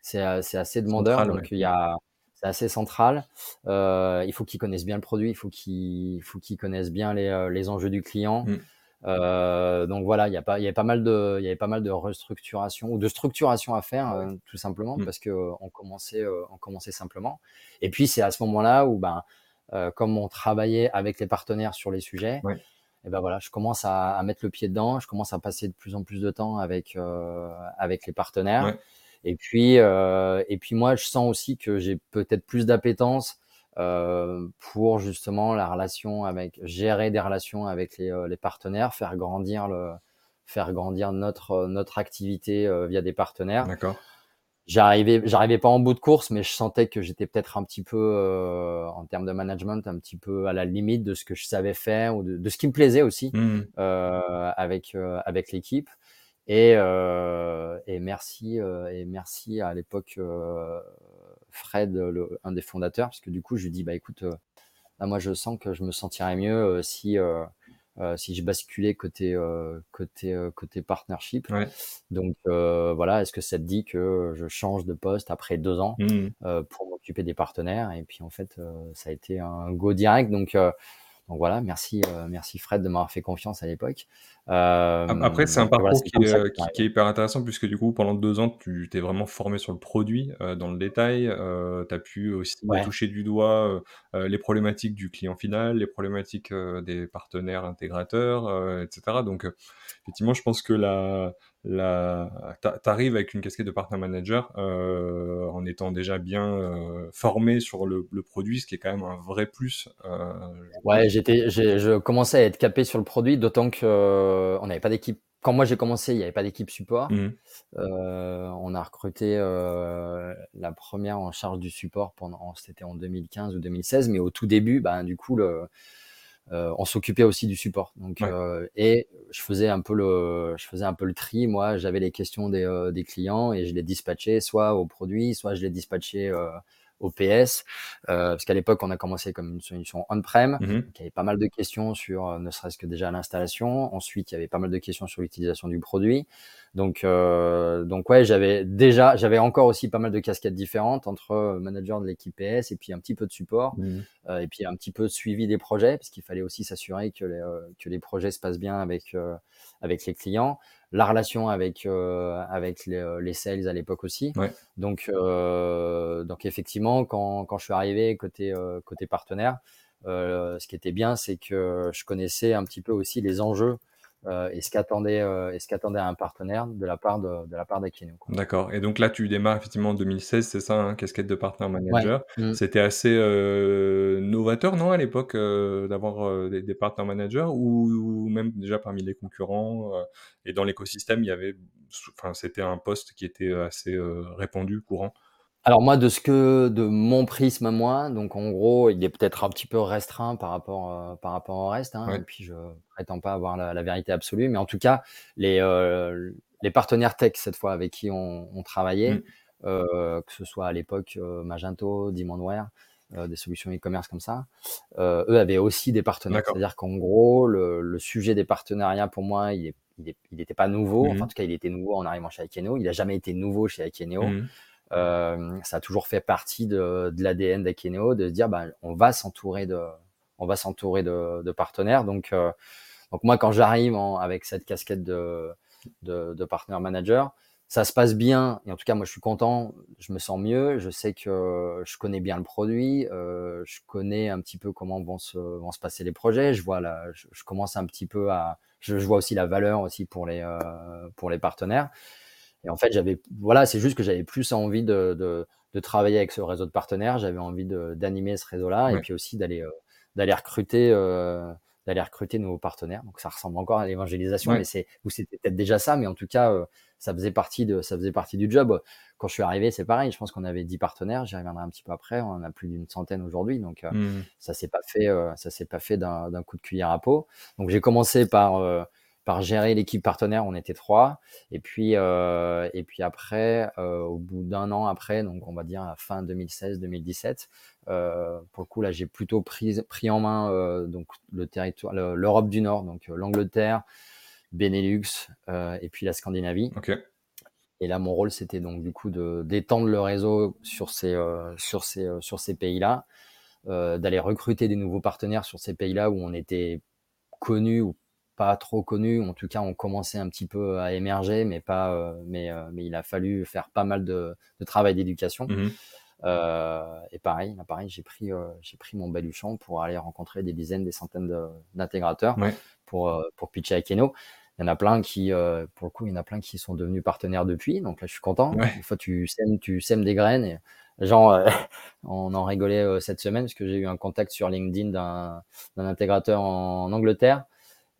c'est assez demandeur. donc il y a c'est assez central. Euh, il faut qu'ils connaissent bien le produit, il faut qu'ils connaissent bien les, euh, les, enjeux du client. Mm. Euh, donc voilà, il y a pas il y avait pas mal de il y avait pas mal de restructuration ou de structuration à faire euh, tout simplement mm. parce que on commençait on commençait simplement. Et puis c'est à ce moment-là où ben comme on travaillait avec les partenaires sur les sujets, et ben voilà, je commence à, à, mettre le pied dedans, je commence à passer de plus en plus de temps avec avec les partenaires. Et puis, euh, et puis moi, je sens aussi que j'ai peut-être plus d'appétence euh, pour justement la relation avec gérer des relations avec les, euh, les partenaires, faire grandir le, faire grandir notre notre activité euh, via des partenaires. D'accord. J'arrivais, j'arrivais pas en bout de course, mais je sentais que j'étais peut-être un petit peu euh, en termes de management, un petit peu à la limite de ce que je savais faire ou de, de ce qui me plaisait aussi mmh. euh, avec avec l'équipe. Et, euh, et merci et merci à l'époque Fred, le, un des fondateurs, parce que du coup je lui dis bah écoute, là, moi je sens que je me sentirais mieux si euh, si je basculais côté euh, côté euh, côté partnership. Ouais. Donc voilà, est-ce que ça te dit que je change de poste après deux ans Mmh. pour m'occuper des partenaires? Et puis en fait, ça a été un go direct. Donc donc voilà, merci, merci Fred de m'avoir fait confiance à l'époque. Après, c'est un voilà, parcours qui est, ça euh, que qui qui est hyper intéressant puisque du coup, pendant 2 ans, tu t'es vraiment formé sur le produit, heu, dans le détail. Tu as pu aussi Ouais. toucher du doigt, les problématiques du client final, les problématiques, des partenaires intégrateurs, heu, et cetera. Donc, effectivement, je pense que la la tu avec une casquette de partner manager, heu, en étant déjà bien, heu, formé sur le le produit, ce qui est quand même un vrai plus, je Ouais, j'étais, je commençais à être capé sur le produit, d'autant que euh, on n'avait pas d'équipe. Quand moi j'ai commencé, il n'y avait pas d'équipe support. Mmh Euh, on a recruté euh, la première en charge du support pendant, c'était en 2015 ou 2016, mais au tout début, ben, du coup, le, euh, on s'occupait aussi du support. Donc, Ouais. euh, et je faisais un peu le, je faisais un peu le tri. Moi, j'avais les questions des, euh, des clients et je les dispatchais soit au produit, soit je les dispatchais euh, au PS. Euh, parce qu'à l'époque, on a commencé comme une solution on-prem. Donc, il y avait pas mal de questions sur, euh, ne serait-ce que déjà l'installation. Ensuite, il y avait pas mal de questions sur l'utilisation du produit. Donc, euh, donc ouais, j'avais déjà, j'avais encore aussi pas mal de casquettes différentes entre manager de l'équipe PS et puis un petit peu de support euh, et puis un petit peu de suivi des projets parce qu'il fallait aussi s'assurer que les, que les projets se passent bien avec avec les clients, la relation avec euh, avec les, euh, les sales à l'époque aussi. Ouais. Donc euh, donc effectivement quand quand je suis arrivé côté euh, côté partenaire, euh, ce qui était bien c'est que je connaissais un petit peu aussi les enjeux et ce qu'attendait euh, qu'attendait un partenaire de la part de, de la part quoi. D'accord et donc là, tu démarres effectivement en 2016, c'est ça, hein, casquette de partner Ouais. manager. Mm. C'était assez, heu, novateur, non, à l'époque, d'avoir, des des partner managers ou ou même déjà parmi les concurrents, et dans l'écosystème, il y avait enfin, c'était un poste qui était, assez, répandu, courant? Alors moi, de ce que de mon prisme à moi, donc en gros, il est peut-être un petit peu restreint par rapport, heu, par rapport au reste, hein, Ouais. et puis je prétends pas avoir la la vérité absolue, mais en tout cas, les, heu, les partenaires tech cette fois avec qui on on travaillait, Mmh. heu, que ce soit à l'époque, Magento, Demandware, des solutions e-commerce comme ça, eux avaient aussi des partenaires. C'est-à-dire qu'en gros, le le sujet des partenariats pour moi, il est il est il était pas nouveau. Enfin, Mmh en tout cas, il était nouveau en arrivant chez Akeneo. Il a jamais été nouveau chez Akeneo. Mmh Euh, ça a toujours fait partie de, l'ADN d'Akeneo de se dire bah, on va s'entourer de on va s'entourer de, partenaires. Donc euh, donc moi quand j'arrive avec cette casquette de de, partner manager ça se passe bien. Et en tout cas moi je suis content. Je me sens mieux. Je sais que je connais bien le produit. Euh, je connais un petit peu comment vont se vont se passer les projets. Je vois là je, commence un petit peu à je, vois aussi la valeur aussi pour les pour les partenaires et en fait, j'avais, voilà, c'est juste que j'avais plus envie de, de, de travailler avec ce réseau de partenaires. J'avais envie d'animer ce réseau-là et puis aussi d'aller, euh, d'aller recruter, euh, d'aller recruter de nouveaux partenaires. Donc ça ressemble encore à l'évangélisation, Ouais. mais c'est, ou c'était peut-être déjà ça, mais en tout cas, euh, ça faisait partie de, ça faisait partie du job. Quand je suis arrivé, c'est pareil. Je pense qu'on avait 10 partenaires. J'y reviendrai un petit peu après. On en a plus d'une centaine aujourd'hui. Donc, euh, Mmh. ça s'est pas fait, euh, ça s'est pas fait d'un coup de cuillère à peau. Donc j'ai commencé par par gérer l'équipe partenaire. On était trois. Et puis euh, et puis après, euh, au bout d'un an après, donc on va dire à fin 2016-2017, euh, pour le coup là, j'ai plutôt pris pris en main donc le territoire, le- l'Europe du Nord, donc l'Angleterre, Benelux et puis la Scandinavie. Et là, mon rôle, c'était donc du coup de d'étendre le réseau sur ces sur ces sur ces pays-là, d'aller recruter des nouveaux partenaires sur ces pays-là où on était connu ou pas trop connu. En tout cas, on commençait un petit peu à émerger, mais pas euh, mais euh, mais il a fallu faire pas mal de, de travail d'éducation. Mmh Euh, et pareil, là, pareil, j'ai pris euh, j'ai pris mon baluchon pour aller rencontrer des dizaines, des centaines de- d'intégrateurs Ouais. pour euh, pour pitcher à Keno. Il y en a plein qui, pour le coup, il y en a plein qui sont devenus partenaires depuis. Donc là, je suis content. Ouais. Des fois, tu sèmes, tu sèmes des graines. Et, genre, on en rigolait cette semaine parce que j'ai eu un contact sur LinkedIn d'un d'un intégrateur en, en Angleterre.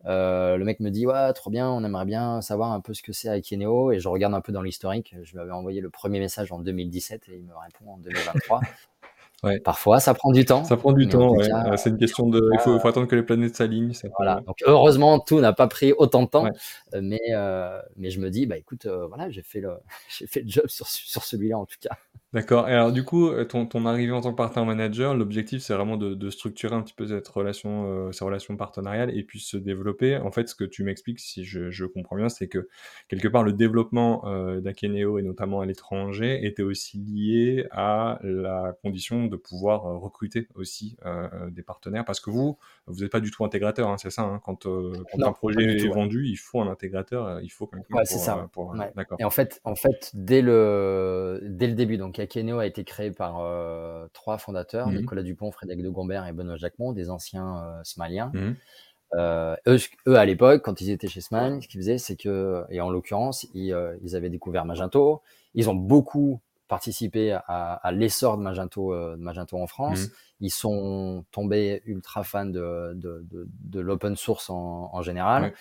Euh, le mec me dit ouais trop bien on aimerait bien savoir un peu ce que c'est Akeneo et je regarde un peu dans l'historique. Je lui avais envoyé le premier message en 2017 et il me répond en 2023 Parfois, ça prend du temps. Ça prend du temps, c'est une question de. Il faut, attendre que les planètes s'alignent. Voilà. Donc, heureusement, tout n'a pas pris autant de temps. Mais, mais je me dis, bah écoute, voilà, j'ai fait, le, fait le job sur, sur celui-là en tout cas. D'accord. Et alors, du coup, euh, ton, ton arrivée en tant que partenaire manager, l'objectif, c'est vraiment de, de structurer un petit peu cette relation, euh, ces relations partenariales et puis se développer. En fait, ce que tu m'expliques, si je, je comprends bien, c'est que quelque part, le développement euh, d'Akeneo et notamment à l'étranger était aussi lié à la condition de pouvoir euh, recruter aussi euh, des partenaires parce que vous, vous n'êtes pas du tout intégrateur, hein, c'est ça. Hein, quand, quand un projet est vendu, il faut un intégrateur, il faut quelqu'un ouais, c'est ça. Pour, D'accord. Et en fait, en fait, dès le dès le début, donc Akeneo a été créé par euh, trois fondateurs, mmh Nicolas Dupont, Frédéric de Gombert et Benoît Jacquemont, des anciens euh, Smaliens. Mmh euh, eux, à l'époque, quand ils étaient chez Smile, ce qu'ils faisaient, c'est que, et en l'occurrence, ils, avaient découvert Magento. Ils ont beaucoup participé à, l'essor de Magento, de Magento en France. Mmh ils sont tombés ultra fans de, de, l'open source en, général.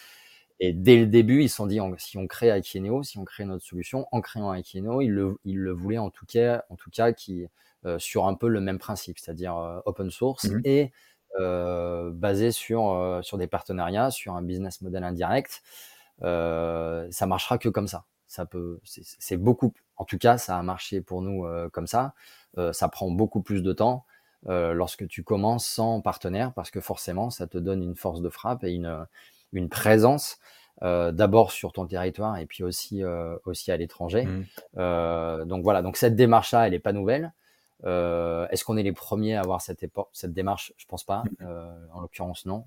Et dès le début, ils se sont dit, si on crée Aikeneo, si on crée notre solution, en créant Aikeneo, ils le, ils le voulaient en tout cas, en tout cas qui, euh, sur un peu le même principe, c'est-à-dire euh, open source mmh et euh, basé sur, sur des partenariats, sur un business model indirect. ça marchera que comme ça. Ça peut, c'est beaucoup, en tout cas, ça a marché pour nous comme ça. ça prend beaucoup plus de temps. lorsque tu commences sans partenaire, parce que forcément, ça te donne une force de frappe et une, une présence euh, d'abord sur ton territoire et puis aussi euh, aussi à l'étranger. Mmh. Euh, donc voilà, donc cette démarche-là, elle n'est pas nouvelle. Est-ce qu'on est les premiers à avoir cette, cette démarche? Je pense pas. Mmh. en l'occurrence, non.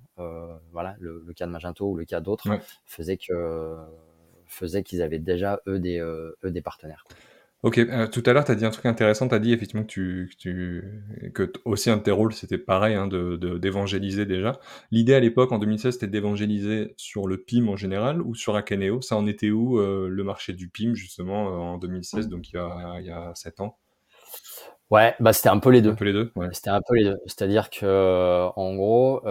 voilà, le, cas de Magento ou le cas d'autres faisait que faisait qu'ils avaient déjà eux des eux des partenaires. Ok, euh, tout à l'heure, tu as dit un truc intéressant, tu as dit effectivement que, tu, que, tu, que aussi un de tes rôles, c'était pareil, hein, de, d'évangéliser déjà. L'idée à l'époque, en 2016, c'était d'évangéliser sur le PIM en général ou sur Akeneo? Ça en était où euh, le marché du PIM, justement, euh, en 2016, donc il y a, il y a 7 ans? Ouais, bah c'était un peu les deux. Un peu les deux, ouais. C'était un peu les deux. C'est-à-dire que, en gros,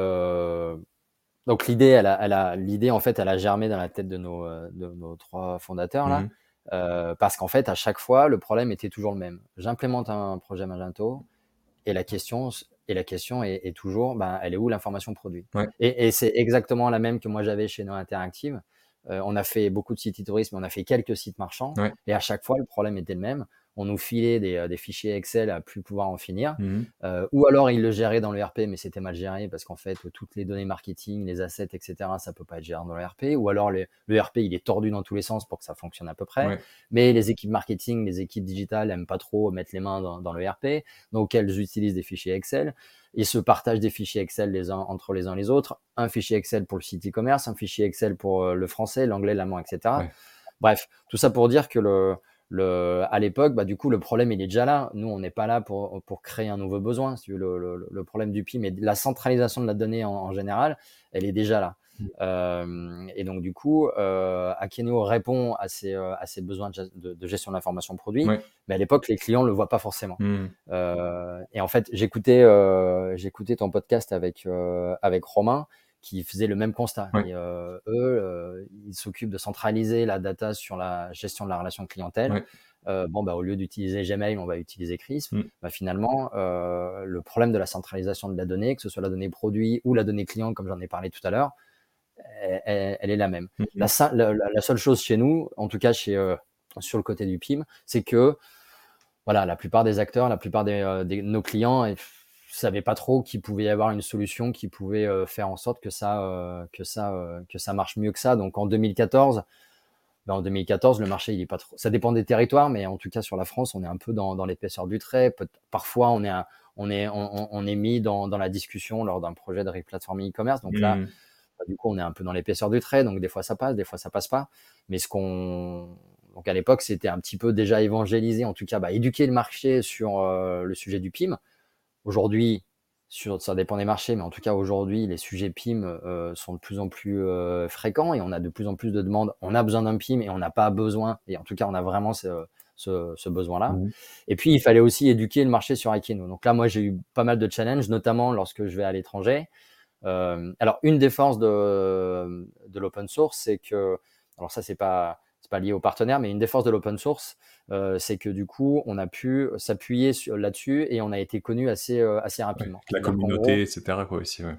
donc l'idée, elle a, elle a, l'idée en fait, elle a germé dans la tête de nos, de nos trois fondateurs là. Mmh euh, parce qu'en fait, à chaque fois, le problème était toujours le même. J'implémente un projet Magento et la question, et la question est, toujours, ben, elle est où l'information produit Et, et c'est exactement la même que moi j'avais chez No Interactive. Euh, on a fait beaucoup de sites tourisme, on a fait quelques sites marchands, et à chaque fois, le problème était le même on nous filait des, euh, des, fichiers Excel à plus pouvoir en finir, mmh euh, ou alors ils le géraient dans le RP, mais c'était mal géré parce qu'en fait toutes les données marketing, les assets, etc., ça peut pas être géré dans le RP, ou alors le RP il est tordu dans tous les sens pour que ça fonctionne à peu près, mais les équipes marketing, les équipes digitales aiment pas trop mettre les mains dans, le RP, donc elles utilisent des fichiers Excel. Ils se partagent des fichiers Excel les uns entre les uns les autres, un fichier Excel pour le site e-commerce, un fichier Excel pour euh, le français, l'anglais, l'allemand, etc. Bref, tout ça pour dire que le, le, à l'époque, bah, du coup, le problème, il est déjà là. Nous, on n'est pas là pour, pour créer un nouveau besoin. Si le, le, le, problème du PIM et la centralisation de la donnée en, général, elle est déjà là. Mmh. Euh, et donc, du coup, euh, Akeneo répond à ces, euh, à ces besoins de, de, gestion de l'information produit, mais à l'époque, les clients ne le voient pas forcément. Mmh. Euh, et en fait, j'écoutais ton podcast avec, avec Romain qui faisaient le même constat. Et, euh, eux, euh, ils s'occupent de centraliser la data sur la gestion de la relation clientèle. Euh, bon, bah, au lieu d'utiliser Gmail, on va utiliser Crisp. Mm. Bah, finalement, le problème de la centralisation de la donnée, que ce soit la donnée produit ou la donnée client, comme j'en ai parlé tout à l'heure, elle, elle, est la même. Mm. La, la, la, seule chose chez nous, en tout cas chez, sur le côté du PIM, c'est que voilà, la plupart des acteurs, la plupart des nos clients, savais pas trop qu'il pouvait y avoir une solution qui pouvait euh, faire en sorte que ça, euh, que ça, euh, que ça marche mieux que ça. Donc en 2014, ben en 2014, le marché il est pas trop. Ça dépend des territoires, mais en tout cas sur la France, on est un peu dans, dans l'épaisseur du trait. parfois, on est, on est, on, on, est mis dans, dans la discussion lors d'un projet de replatforming e-commerce. Donc là, mmh. bah, du coup, on est un peu dans l'épaisseur du trait. Donc des fois ça passe, des fois ça passe pas. Mais ce qu'on donc à l'époque, c'était un petit peu déjà évangélisé, en tout cas, bah, éduquer le marché sur le sujet du PIM. Aujourd'hui, sur, ça dépend des marchés, mais en tout cas aujourd'hui, les sujets PIM euh, sont de plus en plus euh, fréquents et on a de plus en plus de demandes. On a besoin d'un PIM et on n'a pas besoin, et en tout cas on a vraiment ce, ce, ce besoin-là. Mmh. Et puis il fallait aussi éduquer le marché sur Aikeno. Donc là, moi j'ai eu pas mal de challenges, notamment lorsque je vais à l'étranger. Euh, alors une des forces de, de l'open source, c'est que, alors ça c'est pas c'est pas lié aux partenaires, mais une des forces de l'open source, c'est que du coup, on a pu s'appuyer là-dessus et on a été connu assez, assez rapidement. la communauté, etc. Quoi, aussi, ouais.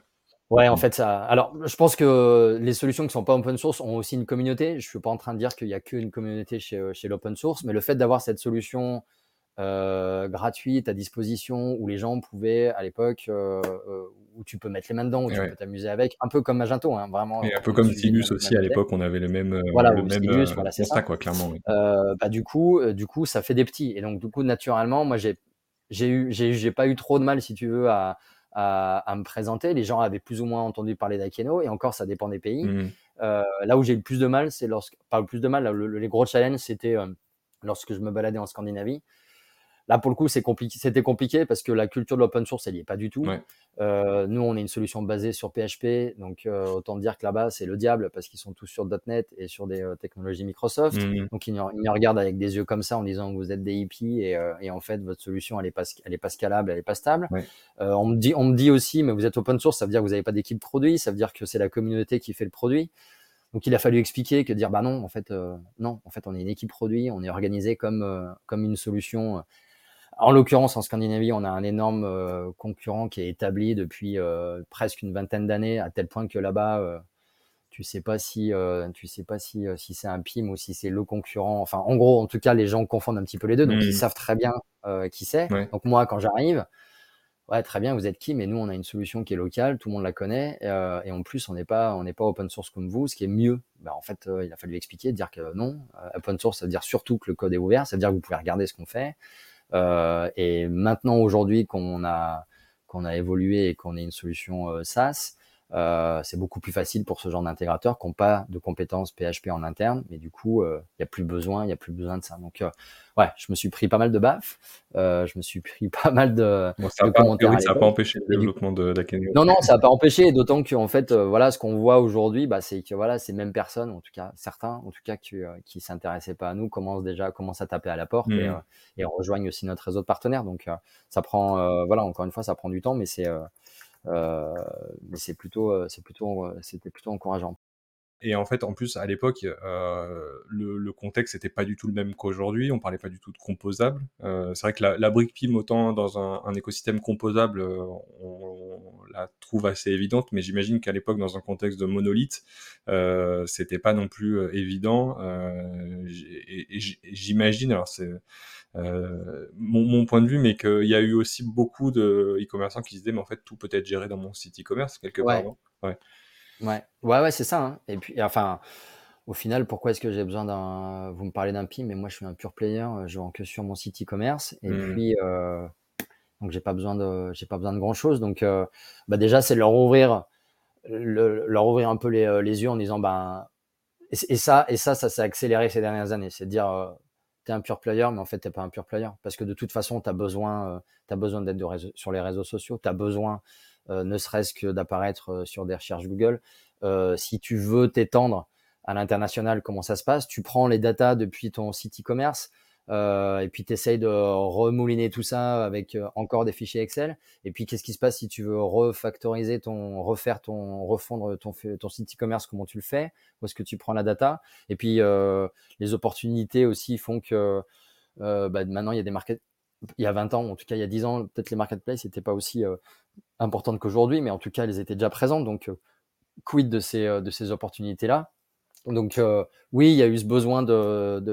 Ouais, en fait, ça. Alors, je pense que les solutions qui sont pas open source ont aussi une communauté. Je suis pas en train de dire qu'il y a qu'une communauté chez, euh, chez l'open source, mais le fait d'avoir cette solution euh, gratuite à disposition où les gens pouvaient à l'époque euh, où tu peux mettre les mains dedans, où tu peux t'amuser avec, un peu comme Magento, hein, vraiment. Et un peu comme Sinus aussi à l'époque, on avait le même, voilà, le même voilà, constat, quoi, clairement. bah, du coup, du coup, ça fait des petits. Et donc, du coup, naturellement, moi, j'ai j'ai eu, j'ai pas eu trop de mal, si tu veux, à, à, me présenter. Les gens avaient plus ou moins entendu parler d'Akeno, et encore, ça dépend des pays. Mmh. Euh, là où j'ai eu le plus de mal, c'est lorsque, pas le plus de mal, les gros challenges, c'était euh, lorsque je me baladais en Scandinavie. Là, pour le coup, compliqué, c'était compliqué parce que la culture de l'open source, elle n'y est pas du tout. Euh, nous, on est une solution basée sur PHP, donc euh, autant dire que là-bas, c'est le diable parce qu'ils sont tous sur .NET et sur des euh, technologies Microsoft. Mmh donc, ils nous, regardent avec des yeux comme ça en disant que vous êtes des hippies et, et en fait, votre solution, elle n'est pas, elle est pas scalable, elle n'est pas stable. on, me dit, on me dit aussi, mais vous êtes open source, ça veut dire que vous n'avez pas d'équipe produit, ça veut dire que c'est la communauté qui fait le produit. Donc il a fallu expliquer que dire bah non en fait non en fait on est une équipe produit on est organisé comme comme une solution en l'occurrence, en Scandinavie, on a un énorme euh, concurrent qui est établi depuis euh, presque une vingtaine d'années, à tel point que là-bas, euh, tu sais pas si, tu sais pas si, si c'est un PIM ou si c'est le concurrent. Enfin, en gros, en tout cas, les gens confondent un petit peu les deux, donc ils mmh. savent très bien qui c'est. Donc moi, quand j'arrive, ouais, très bien, vous êtes qui Mais nous, on a une solution qui est locale, tout le monde la connaît, et en plus, on n'est pas, on n'est pas open source comme vous, ce qui est mieux. Bah, en fait, il a fallu expliquer, dire que non, open source, ça veut dire surtout que le code est ouvert, ça veut dire que vous pouvez regarder ce qu'on fait. Euh, et maintenant, aujourd'hui, qu'on a, qu'on a évolué et qu'on ait une solution euh, SaaS, euh, c'est beaucoup plus facile pour ce genre d'intégrateurs qui n'ont pas de compétences PHP en interne, mais du coup, il n'y a plus besoin, il y a plus besoin de ça. Donc, ouais, je me suis pris pas mal de baffes, je me suis pris pas mal de, ça commentaires. ça n'a pas empêché le développement de d'Academy. Non, non, ça n'a pas empêché, d'autant qu'en fait, voilà, ce qu'on voit aujourd'hui, bah, c'est que voilà, ces mêmes personnes, en tout cas certains, en tout cas qui, qui s'intéressaient pas à nous, commencent déjà commencent à taper à la porte et, mmh. et, rejoignent aussi notre réseau de partenaires. Donc, ça prend, voilà, encore une fois, ça prend du temps, mais c'est euh, mais c'est plutôt, euh, c'est plutôt, euh, c'était plutôt encourageant. Et en fait, en plus, à l'époque, le, le, contexte n'était pas du tout le même qu'aujourd'hui. On parlait pas du tout de composable. c'est vrai que la, la, brique PIM, autant dans un, un écosystème composable, on, la trouve assez évidente, mais j'imagine qu'à l'époque, dans un contexte de monolithe, euh, c'était pas non plus évident. et j'imagine, alors c'est euh, mon, point de vue, mais qu'il y a eu aussi beaucoup de e-commerçants qui se disaient, mais en fait, tout peut être géré dans mon site e-commerce quelque part. Ouais. ouais. Ouais, ouais, c'est ça. Hein. Et puis, enfin, au final, pourquoi est-ce que j'ai besoin d'un. Vous me parlez d'un PIM, mais moi, je suis un pur player. Euh, je vends que sur mon site e-commerce. Et mmh. puis, euh, donc, j'ai pas besoin de, j'ai pas besoin de grand chose. Donc, bah, déjà, c'est leur ouvrir, leur ouvrir un peu les, les, yeux en disant, ben, et, ça, et ça, ça s'est accéléré ces dernières années. C'est de dire, tu es un pure player, mais en fait, tu pas un pure player. Parce que de toute façon, tu as besoin, euh, as besoin d'être sur les réseaux sociaux, tu as besoin, euh, ne serait-ce que d'apparaître euh, sur des recherches Google. si tu veux t'étendre à l'international, comment ça se passe? Tu prends les datas depuis ton site e-commerce, euh, et puis tu essayes de remouliner tout ça avec euh, encore des fichiers Excel. Et puis qu'est-ce qui se passe si tu veux refactoriser ton, refaire ton, refondre ton, site e-commerce, comment tu le fais? Où est-ce que tu prends la data? Et puis euh, les opportunités aussi font que bah, maintenant il y a des market. Il y a 20 ans, en tout cas il y a 10 ans, peut-être les marketplaces n'étaient pas aussi importantes qu'aujourd'hui, mais en tout cas elles étaient déjà présentes. Donc quid de ces, de ces opportunités-là? Donc oui, il y a eu ce besoin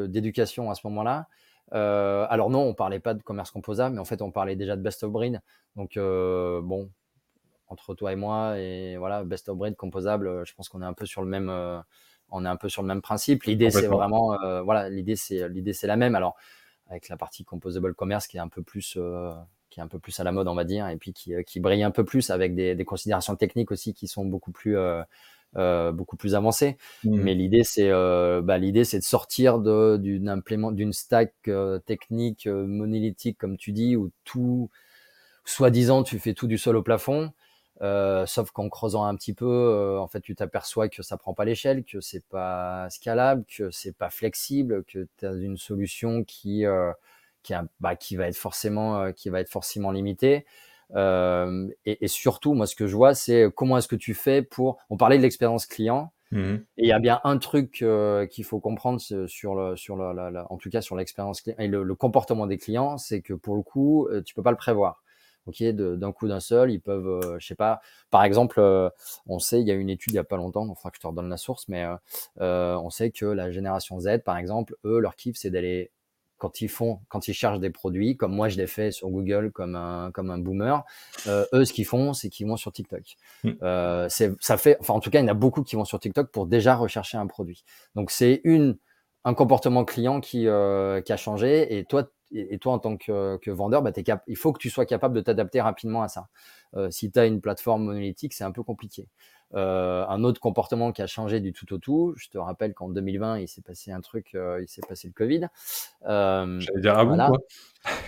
d'éducation de, à ce moment-là. Euh, alors non, on parlait pas de commerce composable, mais en fait, on parlait déjà de best of breed. Donc euh, bon, entre toi et moi, et voilà, best of breed composable, euh, je pense qu'on est un peu sur le même, on est un peu sur le même principe. L'idée, c'est vraiment, voilà, l'idée, c'est l'idée, c'est la même. Alors avec la partie composable commerce qui est un peu plus qui est un peu plus à la mode, on va dire, et puis qui, qui brille un peu plus avec des, des considérations techniques aussi qui sont beaucoup plus euh, beaucoup plus avancé. Mmh. Mais l'idée, c'est euh, bah, l'idée, c'est de sortir d'une implément d'une stack euh, technique monolithique, comme tu dis, où tout, soi-disant, tu fais tout du sol au plafond. sauf qu'en creusant un petit peu, en fait, tu t'aperçois que ça prend pas l'échelle, que c'est pas scalable, que c'est pas flexible, que tu as une solution qui qui, a, bah, qui va être forcément qui va être forcément limitée. Euh, et, et, surtout, moi, ce que je vois, c'est comment est-ce que tu fais pour. On parlait de l'expérience client. Mmh Et il y a bien un truc euh, qu'il faut comprendre sur le, sur le, la, la- en tout cas sur l'expérience client et le, le comportement des clients, c'est que pour le coup, euh, tu peux pas le prévoir. Ok, d'un coup d'un seul, ils peuvent, euh, je sais pas. Par exemple, euh, on sait, il y a une étude il y a pas longtemps, donc il faudra que je te redonne la source, mais euh, euh, on sait que la génération Z, par exemple, eux, leur kiff, c'est d'aller quand ils font, quand ils cherchent des produits, comme moi je l'ai fait sur Google comme un, comme un boomer, euh, eux ce qu'ils font, c'est qu'ils vont sur TikTok. Mm. Euh, c'est, ça fait, enfin en tout cas, il y en a beaucoup qui vont sur TikTok pour déjà rechercher un produit. Donc c'est une, un comportement client qui, euh, qui a changé et toi, et et toi en tant que, que vendeur, bah, cap- il faut que tu sois capable de t'adapter rapidement à ça. Euh, si tu as une plateforme monolithique, c'est un peu compliqué. Euh, un autre comportement qui a changé du tout au tout, je te rappelle qu'en 2020, il s'est passé un truc, euh, il s'est passé le Covid. J'allais dire à vous, quoi.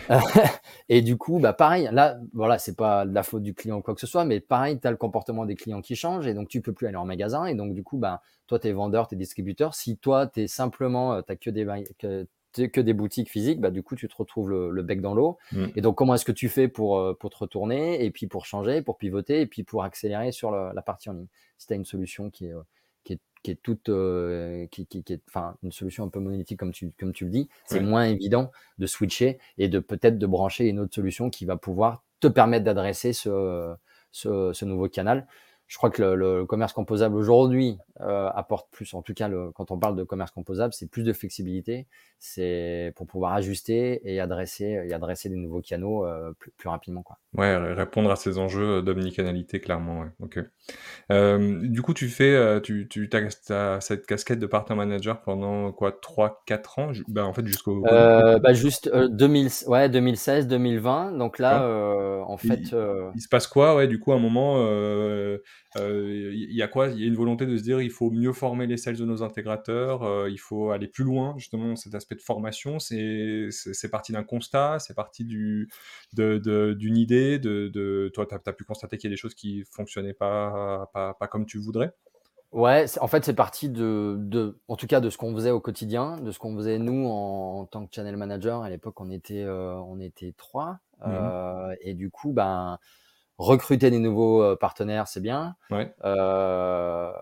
et du coup, bah pareil, là, voilà, c'est pas de la faute du client ou quoi que ce soit, mais pareil, tu as le comportement des clients qui change et donc tu peux plus aller en magasin. Et donc, du coup, bah, toi, tu es vendeur, tu es distributeur. Si toi, tu es simplement, tu que des, que, que des boutiques physiques, bah, du coup, tu te retrouves le, le bec dans l'eau. Mm. Et donc, comment est-ce que tu fais pour, euh, pour te retourner et puis pour changer, pour pivoter et puis pour accélérer sur le- la partie en ligne? Si tu as une solution qui est, euh, qui est, qui est toute, euh, qui, qui, qui est, enfin, une solution un peu monolithique comme tu, comme tu le dis, c'est moins évident de switcher et de peut-être de brancher une autre solution qui va pouvoir te permettre d'adresser ce, ce, ce nouveau canal. Je crois que le, le commerce composable aujourd'hui euh, apporte plus, en tout cas le, quand on parle de commerce composable, c'est plus de flexibilité, c'est pour pouvoir ajuster et adresser, et adresser des nouveaux canaux euh, plus, plus rapidement. Quoi. Ouais, répondre à ces enjeux d'omnicanalité, clairement. Ouais. Euh, du coup, tu fais, euh, tu, tu as, cette casquette de partner manager pendant quoi, 3-4 ans? Bah, En fait, jusqu'au. Euh, bah juste euh, 2000, ouais, 2016, 2020. Donc là, euh, en Il- fait, euh, Il se passe quoi, ouais, du coup, à un moment, euh, euh, il y a quoi? Il y a une volonté de se dire, il faut mieux former les sales de nos intégrateurs, euh, il faut aller plus loin, justement, cet aspect de formation, c'est parti d'un constat, c'est parti du- de- de- d'une idée, de, de- toi, tu as, pu constater qu'il y a des choses qui fonctionnaient pas, pas, pas comme tu voudrais? Ouais, en fait, c'est parti de, de, en tout cas, de ce qu'on faisait au quotidien, de ce qu'on faisait nous en, en tant que channel manager. À l'époque, on était, euh, on était trois. Euh, et du coup, ben, recruter des nouveaux euh, partenaires, c'est bien. Ouais. Euh,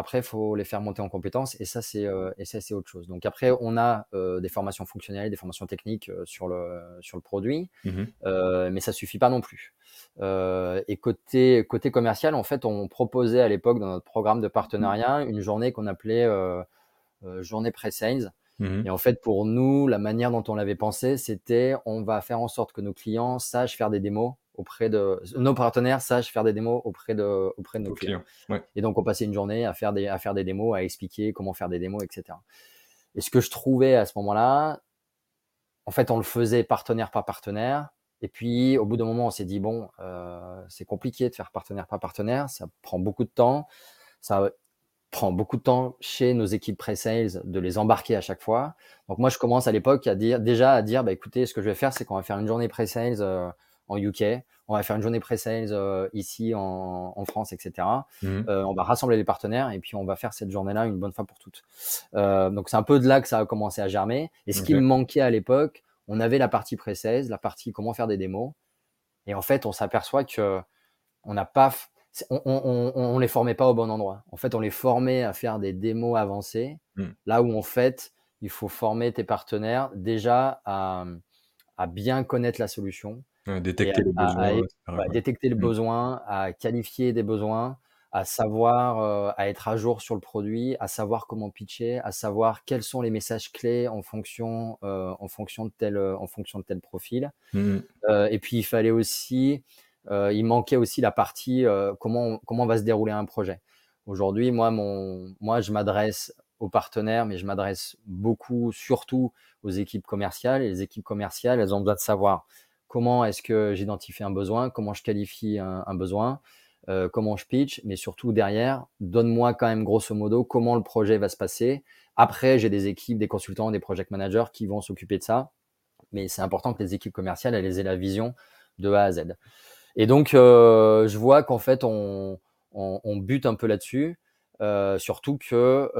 après, il faut les faire monter en compétences, et ça, c'est, euh, c'est autre chose. Donc après, on a euh, des formations fonctionnelles, des formations techniques euh, sur le, sur le produit. Mhm. Euh, mais ça suffit pas non plus. Euh, et côté côté commercial, en fait, on proposait à l'époque dans notre programme de partenariat une journée qu'on appelait journée pré-sales. Mhm. Et en fait, pour nous, la manière dont on l'avait pensé, c'était on va faire en sorte que nos clients sachent faire des démos auprès de nos partenaires sachent faire des démos auprès de auprès de nos clients. clients. Ouais. Et donc, on passait une journée à faire des, à faire des démos, à expliquer comment faire des démos, etc. Et ce que je trouvais à ce moment-là, en fait, on le faisait partenaire par partenaire. Et puis, au bout d'un moment, on s'est dit, bon, euh, c'est compliqué de faire partenaire par partenaire, ça prend beaucoup de temps, ça prend beaucoup de temps chez nos équipes pré-sales de les embarquer à chaque fois. Donc, moi, je commence à l'époque à dire, déjà à dire, bah, écoutez, ce que je vais faire, c'est qu'on va faire une journée pré-sales euh, en UK, on va faire une journée pré-sales euh, ici en, en France, etc. Mhm. Euh, on va rassembler les partenaires et puis on va faire cette journée-là une bonne fois pour toutes. Euh, donc c'est un peu de là que ça a commencé à germer. Et ce qui me manquait à l'époque, on avait la partie pré-sales, la partie comment faire des démos. Et en fait, on s'aperçoit que on n'a pas, on, on, les formait pas au bon endroit. En fait, on les formait à faire des démos avancées. Mm. Là où en fait, il faut former tes partenaires déjà à, à bien connaître la solution, Ouais, détecter les à- besoins. à- bah, détecter le Mm. besoin, à qualifier des besoins, à savoir, euh, à être à jour sur le produit, à savoir comment pitcher, à savoir quels sont les messages clés en fonction, euh, en fonction de tel, euh, en fonction de tel profil. Euh, et puis il fallait aussi, euh, il manquait aussi la partie euh, comment comment va se dérouler un projet. Aujourd'hui, moi mon, moi je m'adresse aux partenaires, mais je m'adresse beaucoup, surtout aux équipes commerciales. Et les équipes commerciales, elles ont besoin de savoir comment est-ce que j'identifie un besoin, comment je qualifie un, un besoin, euh, comment je pitch, mais surtout derrière, donne-moi quand même grosso modo comment le projet va se passer. Après, j'ai des équipes, des consultants, des project managers qui vont s'occuper de ça mais c'est important que les équipes commerciales elles aient la vision de A à Z. Et donc, euh, je vois qu'en fait, on, on, on bute un peu là-dessus, euh, surtout que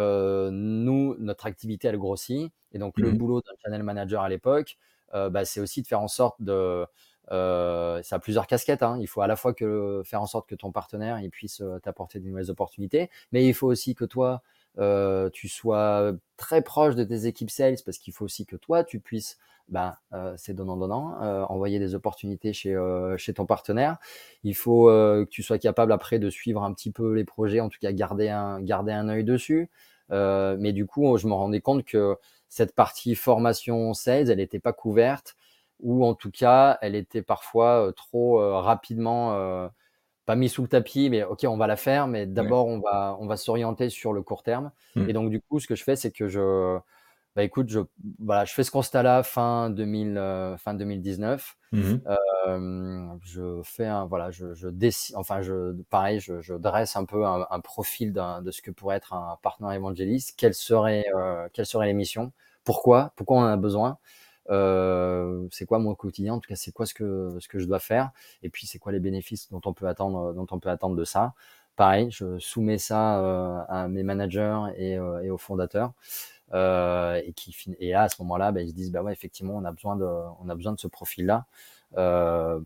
nous, notre activité, elle grossit. Et donc, le Mhm. boulot d'un channel manager à l'époque, bah, c'est aussi de faire en sorte de, ça a plusieurs casquettes. Hein. Il faut à la fois que faire en sorte que ton partenaire il puisse t'apporter de nouvelles opportunités, mais il faut aussi que toi tu sois très proche de tes équipes sales parce qu'il faut aussi que toi tu puisses ben, c'est donnant-donnant, envoyer des opportunités chez, chez ton partenaire. Il faut que tu sois capable après de suivre un petit peu les projets, en tout cas garder un, garder un œil dessus. mais du coup, je me rendais compte que cette partie formation sales, elle n'était pas couverte ou en tout cas, elle était parfois trop rapidement pas mis sous le tapis, mais ok, on va la faire, mais d'abord on va on va s'orienter sur le court terme. Mmh. Et donc du coup, ce que je fais, c'est que je bah écoute, je, voilà, je fais ce constat-là fin, 2000, euh, fin 2019. Mmh euh, je fais un, voilà, je, je décide, enfin, je, pareil, je, je dresse un peu un, un profil de ce que pourrait être un partenaire évangéliste. Quelle serait, euh, quelle serait les missions Pourquoi? Pourquoi on en a besoin? C'est quoi mon quotidien? En tout cas, c'est quoi ce que, ce que je dois faire? Et puis, c'est quoi les bénéfices dont on peut attendre, dont on peut attendre de ça? Pareil, je soumets ça à mes managers et, et aux fondateurs. Euh, et qui et là à ce moment-là, ben, ils se disent bah ouais effectivement on a besoin de on a besoin de ce profil-là euh,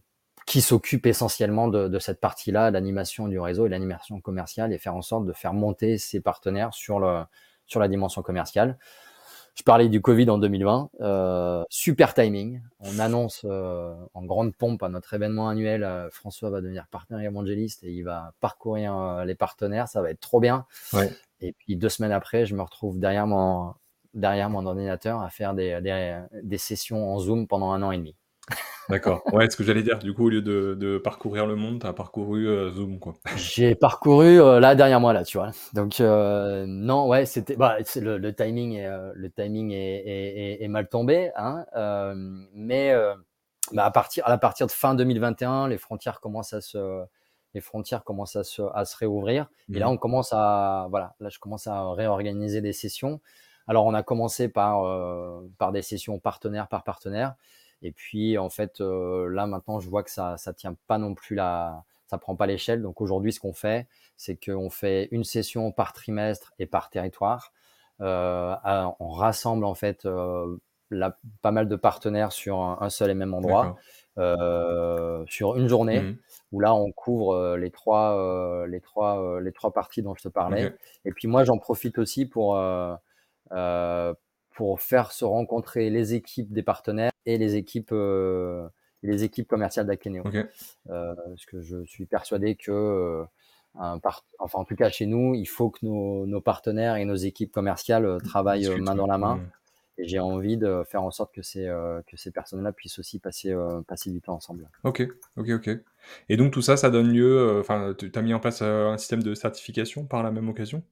qui s'occupe essentiellement de, de cette partie-là, l'animation du réseau et l'animation commerciale et faire en sorte de faire monter ses partenaires sur le sur la dimension commerciale. Je parlais du Covid en 2020, euh, super timing. On annonce euh, en grande pompe à notre événement annuel, euh, François va devenir partenaire évangéliste et il va parcourir euh, les partenaires, ça va être trop bien. Ouais. Et puis deux semaines après, je me retrouve derrière mon, derrière mon ordinateur à faire des, des, des sessions en Zoom pendant un an et demi. D'accord. Ouais, ce que j'allais dire, du coup, au lieu de, de parcourir le monde, tu as parcouru euh, Zoom, quoi. J'ai parcouru euh, là derrière moi, là, tu vois. Donc, euh, non, ouais, c'était. Bah, le, le, timing, est, le timing est, est, est mal tombé, hein. mais bah, à, partir, à partir de fin 2021, les frontières commencent à se les frontières commencent à se, à se réouvrir. Et là, mmh. on commence à, voilà, là, je commence à réorganiser des sessions. Alors, on a commencé par, euh, par des sessions partenaire par partenaire. Et puis, en fait, euh, là, maintenant, je vois que ça, ça tient pas non plus la, ça prend pas l'échelle. Donc, aujourd'hui, ce qu'on fait, c'est qu'on fait une session par trimestre et par territoire. Euh, on rassemble, en fait, la, pas mal de partenaires sur un, seul et même endroit, sur une journée. Mmh où là on couvre les trois, les trois, les trois parties dont je te parlais. Et puis moi j'en profite aussi pour pour faire se rencontrer les équipes des partenaires et les équipes les équipes commerciales d'Akeneo. parce que je suis persuadé que un enfin en tout cas chez nous, il faut que nos, nos partenaires et nos équipes commerciales travaillent main dans la main. Mmh. Et j'ai envie de faire en sorte que ces, que ces personnes-là puissent aussi passer, passer du temps ensemble. Ok, ok, ok. Et donc tout ça, ça donne lieu, euh, enfin, tu as mis en place euh, un système de certification par la même occasion?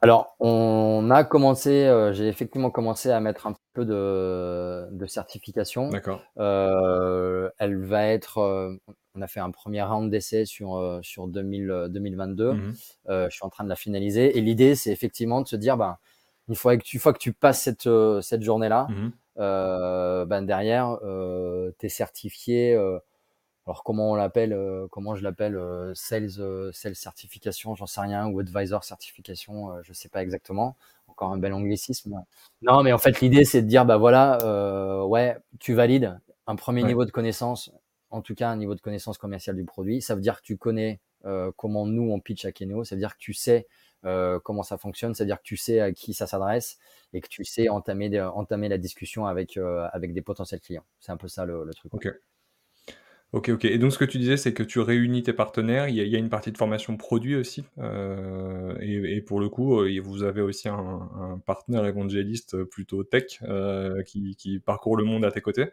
Alors, on a commencé, euh, j'ai effectivement commencé à mettre un peu de, de certification. D'accord. elle va être, on a fait un premier round d'essai sur, sur 2000, 2022. Mmh je suis en train de la finaliser. Et l'idée, c'est effectivement de se dire, ben, une fois que tu, fois que tu passes cette, cette journée-là, mmh ben derrière, tu es certifié alors comment on l'appelle, euh, comment je l'appelle, euh, sales, euh, sales certification, j'en sais rien, ou advisor certification, je sais pas exactement. Encore un bel anglicisme. Non, mais en fait l'idée c'est de dire bah voilà, ouais, tu valides un premier niveau de connaissance, en tout cas un niveau de connaissance commerciale du produit. Ça veut dire que tu connais comment nous on pitch à Keneo, ça veut dire que tu sais comment ça fonctionne, c'est-à-dire que tu sais à qui ça s'adresse et que tu sais entamer, entamer la discussion avec, avec des potentiels clients. C'est un peu ça le, truc. Ok. Ok, ok. Et donc, ce que tu disais, c'est que tu réunis tes partenaires. Il y a, une partie de formation produit aussi. Euh, et, pour le coup, euh, vous avez aussi un, partenaire évangéliste plutôt tech euh, qui, parcourt le monde à tes côtés.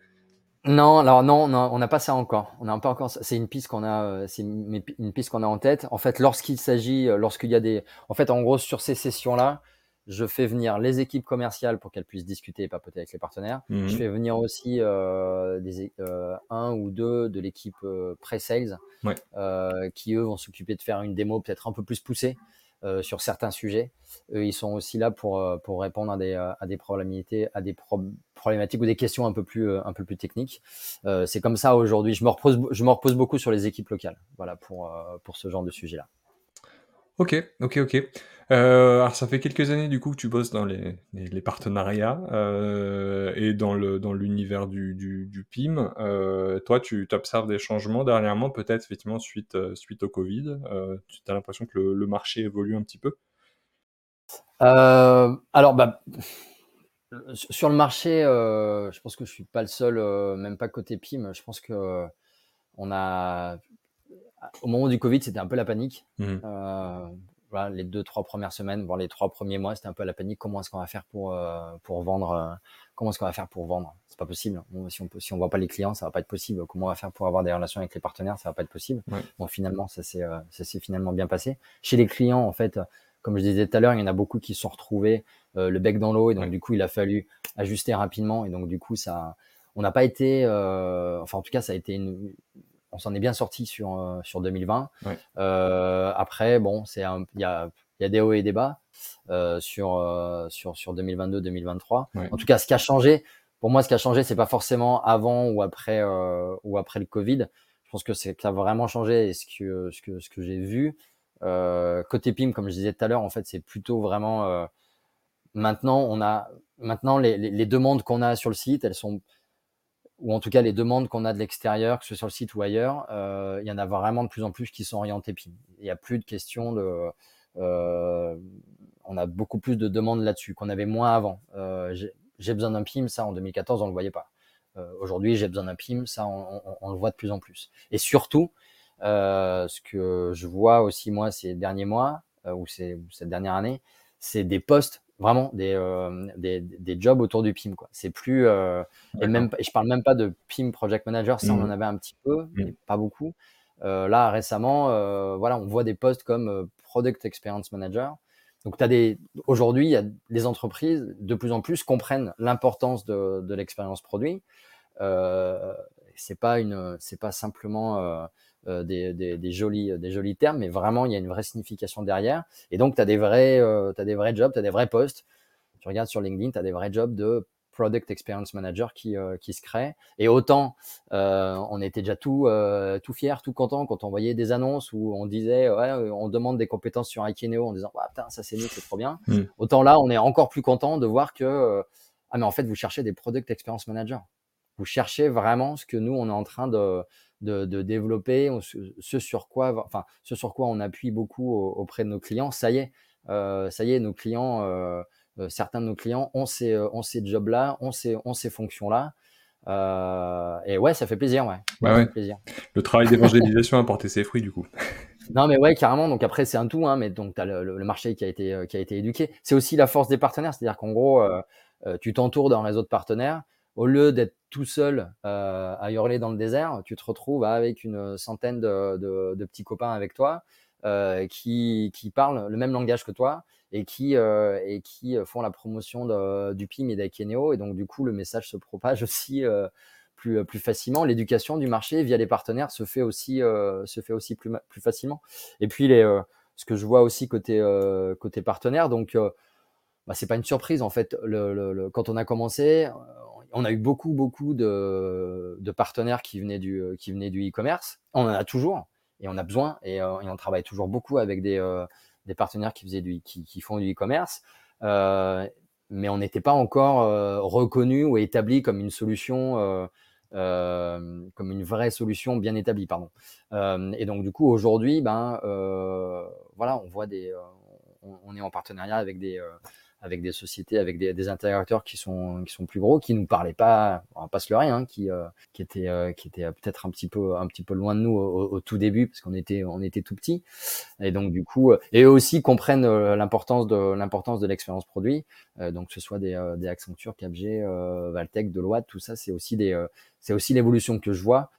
Non, alors non, on n'a pas ça encore. On n'a pas encore. C'est une piste qu'on a. C'est une, une, piste qu'on a en tête. En fait, lorsqu'il s'agit, lorsqu'il y a des, en fait, en gros, sur ces sessions-là, je fais venir les équipes commerciales pour qu'elles puissent discuter et papoter avec les partenaires. Je mmh fais venir aussi euh, des, euh, un ou deux de l'équipe euh, pre-sales qui, eux, vont s'occuper de faire une démo peut-être un peu plus poussée sur certains sujets. Eux, ils sont aussi là pour, pour répondre à des, à des problématiques, à des problématiques ou des questions un peu plus, un peu plus techniques. C'est comme ça aujourd'hui. Je me repose, je me repose beaucoup sur les équipes locales, voilà, pour, pour ce genre de sujet-là. Ok, ok, ok. Euh, alors ça fait quelques années du coup que tu bosses dans les, partenariats euh, et dans le dans l'univers du, du, PIM. Euh, toi, tu observes des changements dernièrement, peut-être effectivement suite suite au Covid. tu as l'impression que le, le, marché évolue un petit peu? Alors, bah, sur le marché, je pense que je suis pas le seul, même pas côté PIM. Je pense que on a au moment du Covid, c'était un peu la panique. Mmh. Euh, voilà, les deux, trois premières semaines, voire les trois premiers mois, c'était un peu la panique. Comment est-ce qu'on va faire pour, euh, pour vendre euh, Comment est-ce qu'on va faire pour vendre? C'est pas possible. si on si on voit pas les clients, ça va pas être possible. Comment on va faire pour avoir des relations avec les partenaires? Ça va pas être possible. Bon, finalement, ça s'est, ça s'est finalement bien passé. Chez les clients, en fait, comme je disais tout à l'heure, il y en a beaucoup qui se sont retrouvés le bec dans l'eau et donc du coup, il a fallu ajuster rapidement et donc du coup, ça, on n'a pas été, enfin en tout cas, ça a été une, on s'en est bien sorti sur, euh, sur 2020. Euh, après, bon, c'est il y a, y a des hauts et des bas euh, sur, sur, sur 2022-2023. En tout cas, ce qui a changé, pour moi, ce qui a changé, c'est pas forcément avant ou après, ou après le Covid. Je pense que c'est qui a vraiment changé et ce que, ce que, ce que j'ai vu. côté PIM, comme je disais tout à l'heure, en fait, c'est plutôt vraiment maintenant, on a maintenant les, les demandes qu'on a sur le site, elles sont ou en tout cas les demandes qu'on a de l'extérieur, que ce soit sur le site ou ailleurs, euh, il y en a vraiment de plus en plus qui sont orientées PIM. Il n'y a plus de questions de... Euh, on a beaucoup plus de demandes là-dessus qu'on avait moins avant. Euh, j'ai besoin d'un PIM, ça en 2014 on le voyait pas. Aujourd'hui j'ai besoin d'un PIM, ça on, le voit de plus en plus. Et surtout, ce que je vois aussi moi ces derniers mois ou cette dernière année, c'est des postes vraiment des, euh, des, des, jobs autour du PIM. Quoi. C'est plus, euh, et même, et je parle même pas de PIM Project Manager, ça on en mmh. avait un petit peu, mmh. mais pas beaucoup. Euh, là récemment, voilà, on voit des postes comme Product Experience Manager. Donc, tu as des, aujourd'hui, il y a les entreprises de plus en plus comprennent l'importance de, de l'expérience produit. C'est pas une, c'est pas simplement euh, des, des, des, jolis, des jolis termes, mais vraiment, il y a une vraie signification derrière. Et donc, tu as, des vrais, euh, as des vrais jobs, tu as des vrais postes. Tu regardes sur LinkedIn, tu as des vrais jobs de Product Experience Manager qui, euh, qui se créent. Et autant, euh, on était déjà tout, euh, tout fiers, tout contents quand on voyait des annonces où on disait, ouais, on demande des compétences sur Ikeneo en disant, ah, putain, ça c'est nous, c'est trop bien. Mm. Autant là, on est encore plus content de voir que, ah, mais en fait, vous cherchez des Product Experience Manager. Vous cherchez vraiment ce que nous, on est en train de, de, de, développer, ce sur quoi, enfin, ce sur quoi on appuie beaucoup auprès de nos clients. Ça y est, euh, ça y est, nos clients, euh, euh certains de nos clients ont ces, ont ces jobs-là, ont ces, ont ces fonctions-là. Euh, et ouais, ça fait plaisir, ouais. Bah ouais. plaisir. Le travail d'évangélisation a porté ses fruits, du coup. Non, mais ouais, carrément. Donc après, c'est un tout, hein, mais donc tu as le, le, marché qui a été, qui a été éduqué. C'est aussi la force des partenaires, c'est-à-dire qu'en gros, tu t'entoures d'un réseau de partenaires au lieu d'être tout seul euh, à hurler dans le désert, tu te retrouves avec une centaine de, petits copains avec toi euh, qui, parlent le même langage que toi et qui, euh, font la promotion du PIM et d'Akeneo. Et donc, du coup, le message se propage aussi plus, facilement. L'éducation du marché via les partenaires se fait aussi, se fait aussi plus, facilement. Et puis, ce que je vois aussi côté, côté partenaire, donc, bah, c'est pas une surprise en fait. Quand on a commencé, on a eu beaucoup, beaucoup de, partenaires qui venaient du, qui venaient du e-commerce. On en a toujours et on a besoin et, euh, on travaille toujours beaucoup avec des, euh, partenaires qui, faisaient du, qui, font du e-commerce. Euh, mais on n'était pas encore euh, reconnu ou établi comme une solution, euh, comme une vraie solution bien établie, pardon. et donc du coup aujourd'hui, ben voilà, on voit on, est en partenariat avec des avec des sociétés, avec des, des, intégrateurs qui sont qui sont plus gros, qui nous parlaient pas, on va pas se leurrer, hein, qui euh, qui étaient euh, qui étaient peut-être un petit peu un petit peu loin de nous au, au tout début parce qu'on était on était tout petit et donc du coup euh, et eux aussi comprennent l'importance de l'importance de l'expérience produit, donc que ce soit des des Accenture, Capg, Valtech, Deloitte, tout ça c'est aussi des c'est aussi l'évolution que je vois,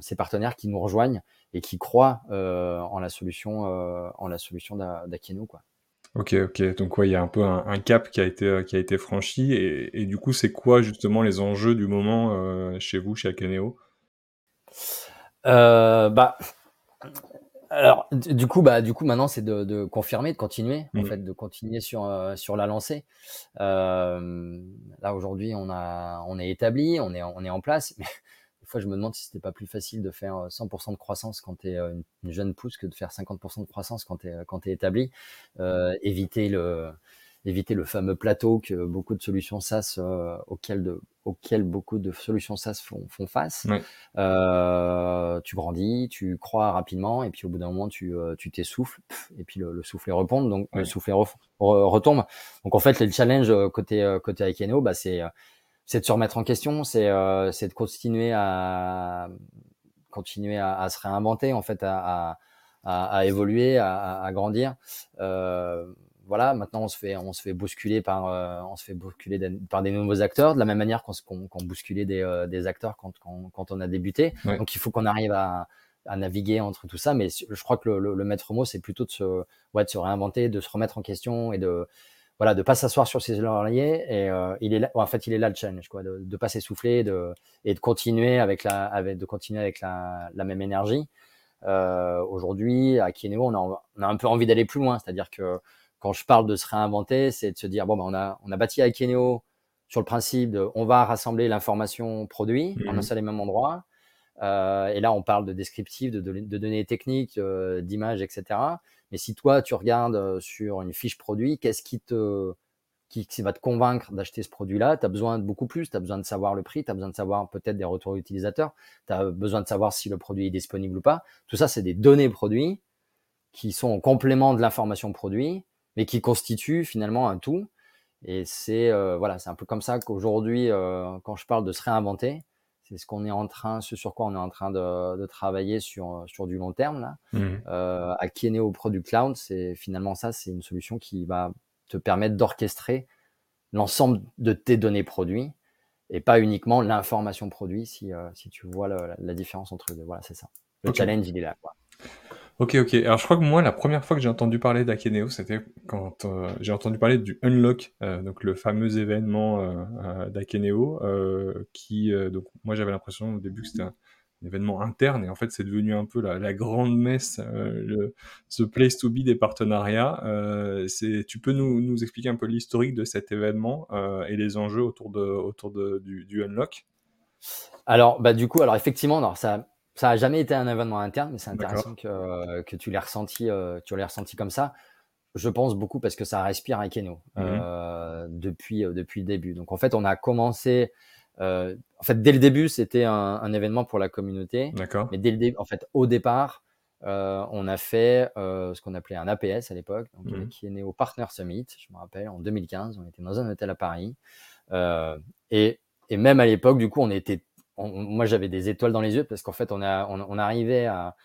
ces partenaires qui nous rejoignent et qui croient en la solution en la solution d'Akeno quoi. Ok, ok. Donc ouais, il y a un peu un, cap qui a été euh, qui a été franchi et, et du coup, c'est quoi justement les enjeux du moment euh, chez vous, chez Akeneo? Euh, Bah, alors du coup, bah du coup maintenant c'est de, de, confirmer, de continuer en mmh. fait, de continuer sur euh, sur la lancée. là aujourd'hui, on a on est établi, on est on est en place, mais fois, je me demande si c'était pas plus facile de faire 100% de croissance quand tu es une, jeune pousse que de faire 50% de croissance quand tu es, quand es établi. éviter le éviter le fameux plateau que beaucoup de solutions SaaS euh, auxquelles, de, auxquelles beaucoup de solutions SaaS font, font face. Euh, tu grandis, tu crois rapidement, et puis au bout d'un moment, tu euh, tu t'essouffles, et puis le, le soufflet retombe, donc le soufflet retombe. Donc en fait, le challenge euh, côté euh, côté Ikeneo, bah c'est c'est de se remettre en question, c'est c'est de continuer à continuer à, à, se réinventer, en fait, à, à, à évoluer, à, à grandir. Euh, voilà, maintenant on se fait, on se fait bousculer par, euh, on se fait bousculer par des nouveaux acteurs, de la même manière qu'on qu bousculait des, euh, des acteurs quand, quand, quand, on a débuté. Donc il faut qu'on arrive à, à, naviguer entre tout ça, mais je crois que le, le, maître mot c'est plutôt de se, ouais, de se réinventer, de se remettre en question et de, voilà, de pas s'asseoir sur ses lauriers. Et euh, il est là, en fait, il est là le challenge, quoi, de, de pas s'essouffler, de et de continuer avec la, avec, de continuer avec la, la même énergie. Aujourd'hui, à Kieneo, on a, on a un peu envie d'aller plus loin, c'est-à-dire que quand je parle de se réinventer, c'est de se dire bon, ben, on a on a bâti Ikeneo sur le principe de on va rassembler l'information produit en un mmh seul et même endroit. Euh, et là, on parle de descriptif, de, de, données techniques, euh, d'images, etc. Mais si toi, tu regardes sur une fiche produit, qu'est-ce qui te va te convaincre d'acheter ce produit-là? Tu as besoin de beaucoup plus, tu as besoin de savoir le prix, tu as besoin de savoir peut-être des retours utilisateurs, tu as besoin de savoir si le produit est disponible ou pas. Tout ça, c'est des données produits qui sont en complément de l'information produit mais qui constitue finalement un tout. Et c'est voilà, c'est un peu comme ça qu'aujourd'hui, quand je parle de se réinventer, c'est ce qu'on est en train, ce sur quoi on est en train de, de travailler sur sur du long terme là. Mmh. Euh, à Kieneo Product Cloud, c'est finalement ça, c'est une solution qui va te permettre d'orchestrer l'ensemble de tes données produits et pas uniquement l'information produit. Si euh, si tu vois la, la, différence entre les deux, voilà, c'est ça. Le challenge, il est là. Quoi. Ok, ok. Alors je crois que moi, la première fois que j'ai entendu parler d'Akeneo, c'était quand euh, j'ai entendu parler du Unlock, euh, donc le fameux événement euh, d'Akeneo, qui, donc moi j'avais l'impression au début que c'était un, événement interne, et en fait c'est devenu un peu la, grande messe, le, ce place to be des partenariats. tu peux nous, nous expliquer un peu l'historique de cet événement et les enjeux autour de, autour de, du, du Unlock? Alors, bah du coup, alors effectivement, alors ça ça a jamais été un événement interne, mais c'est intéressant que, euh, que tu l'aies ressenti, euh, tu l'aies ressenti comme ça. Je pense beaucoup parce que ça respire à Keno mmh euh, depuis depuis le début. Donc en fait, on a commencé. Euh, en fait, dès le début, c'était un, un, événement pour la communauté. D'accord. Mais dès le début, en fait, au départ, on a fait ce qu'on appelait un APS à l'époque, mmh qui est né au Partner Summit. Je me rappelle, en 2015, on était dans un hôtel à Paris. et et même à l'époque, du coup, on était moi j'avais des étoiles dans les yeux parce qu'en fait on a on, on arrivait à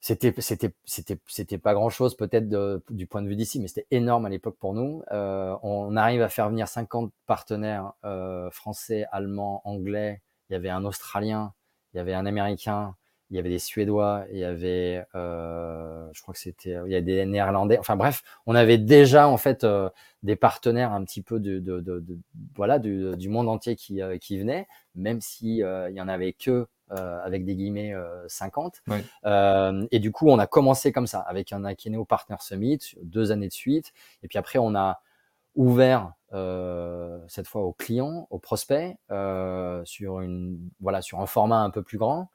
c'était c'était c'était c'était pas grand chose peut-être du point de vue d'ici mais c'était énorme à l'époque pour nous. Euh, on arrive à faire venir 50 partenaires euh, français allemands anglais. Il y avait un australien il y avait un américain il y avait des Suédois, il y avait, euh, je crois que c'était, il y a des Néerlandais. Enfin bref, on avait déjà en fait euh, des partenaires un petit peu de, de, de, de voilà du, du, monde entier qui, euh, qui venaient, même si il y en avait que avec des guillemets 50. Oui. et du coup, on a commencé comme ça avec un Akeneo Partner Summit, deux années de suite. Et puis après, on a ouvert cette fois aux clients, aux prospects, sur une voilà sur un format un peu plus grand.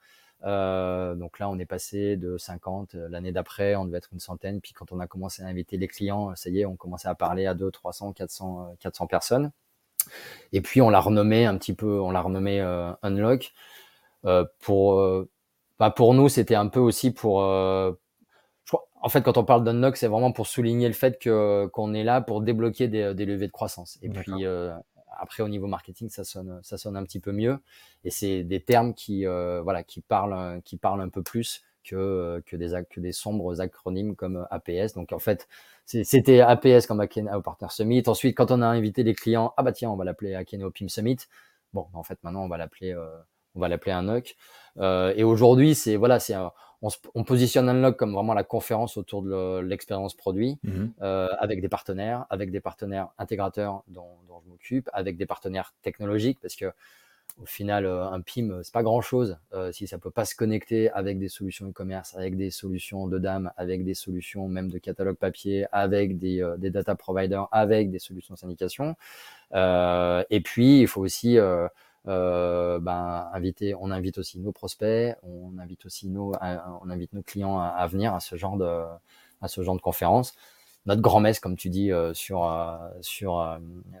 Euh, donc là, on est passé de 50. Euh, l'année d'après, on devait être une centaine. Puis quand on a commencé à inviter les clients, ça y est, on commençait à parler à 200, 300, 400, 400 personnes. Et puis on l'a renommé un petit peu, on l'a renommé euh, Unlock. Euh, pour, euh, bah pour nous, c'était un peu aussi pour. Euh, en fait, quand on parle d'Unlock, c'est vraiment pour souligner le fait que qu'on est là pour débloquer des, des levées de croissance. Et puis après, au niveau marketing, ça sonne, ça sonne un petit peu mieux. Et c'est des termes qui, euh, voilà, qui parlent, qui parlent un peu plus que, que des, que des sombres acronymes comme APS. Donc, en fait, c'était APS comme Akeno Partner Summit. Ensuite, quand on a invité les clients, ah bah tiens, on va l'appeler Akeno Pim Summit. Bon, en fait, maintenant, on va l'appeler, euh, on va l'appeler un NOC. Euh, et aujourd'hui, c'est, voilà, c'est on, on, positionne Unlock comme vraiment la conférence autour de l'expérience produit, mmh euh, avec des partenaires, avec des partenaires intégrateurs dont, dont je m'occupe, avec des partenaires technologiques, parce que au final, euh, un PIM, c'est pas grand chose euh, si ça peut pas se connecter avec des solutions e-commerce, avec des solutions de dames, avec des solutions même de catalogue papier, avec des, euh, des data providers, avec des solutions de syndication. Euh, et puis, il faut aussi ben, inviter, on invite aussi nos prospects, on invite aussi nos, on invite nos clients à, venir à ce genre de, à ce genre de conférence. Notre grand-messe, comme tu dis, sur, sur,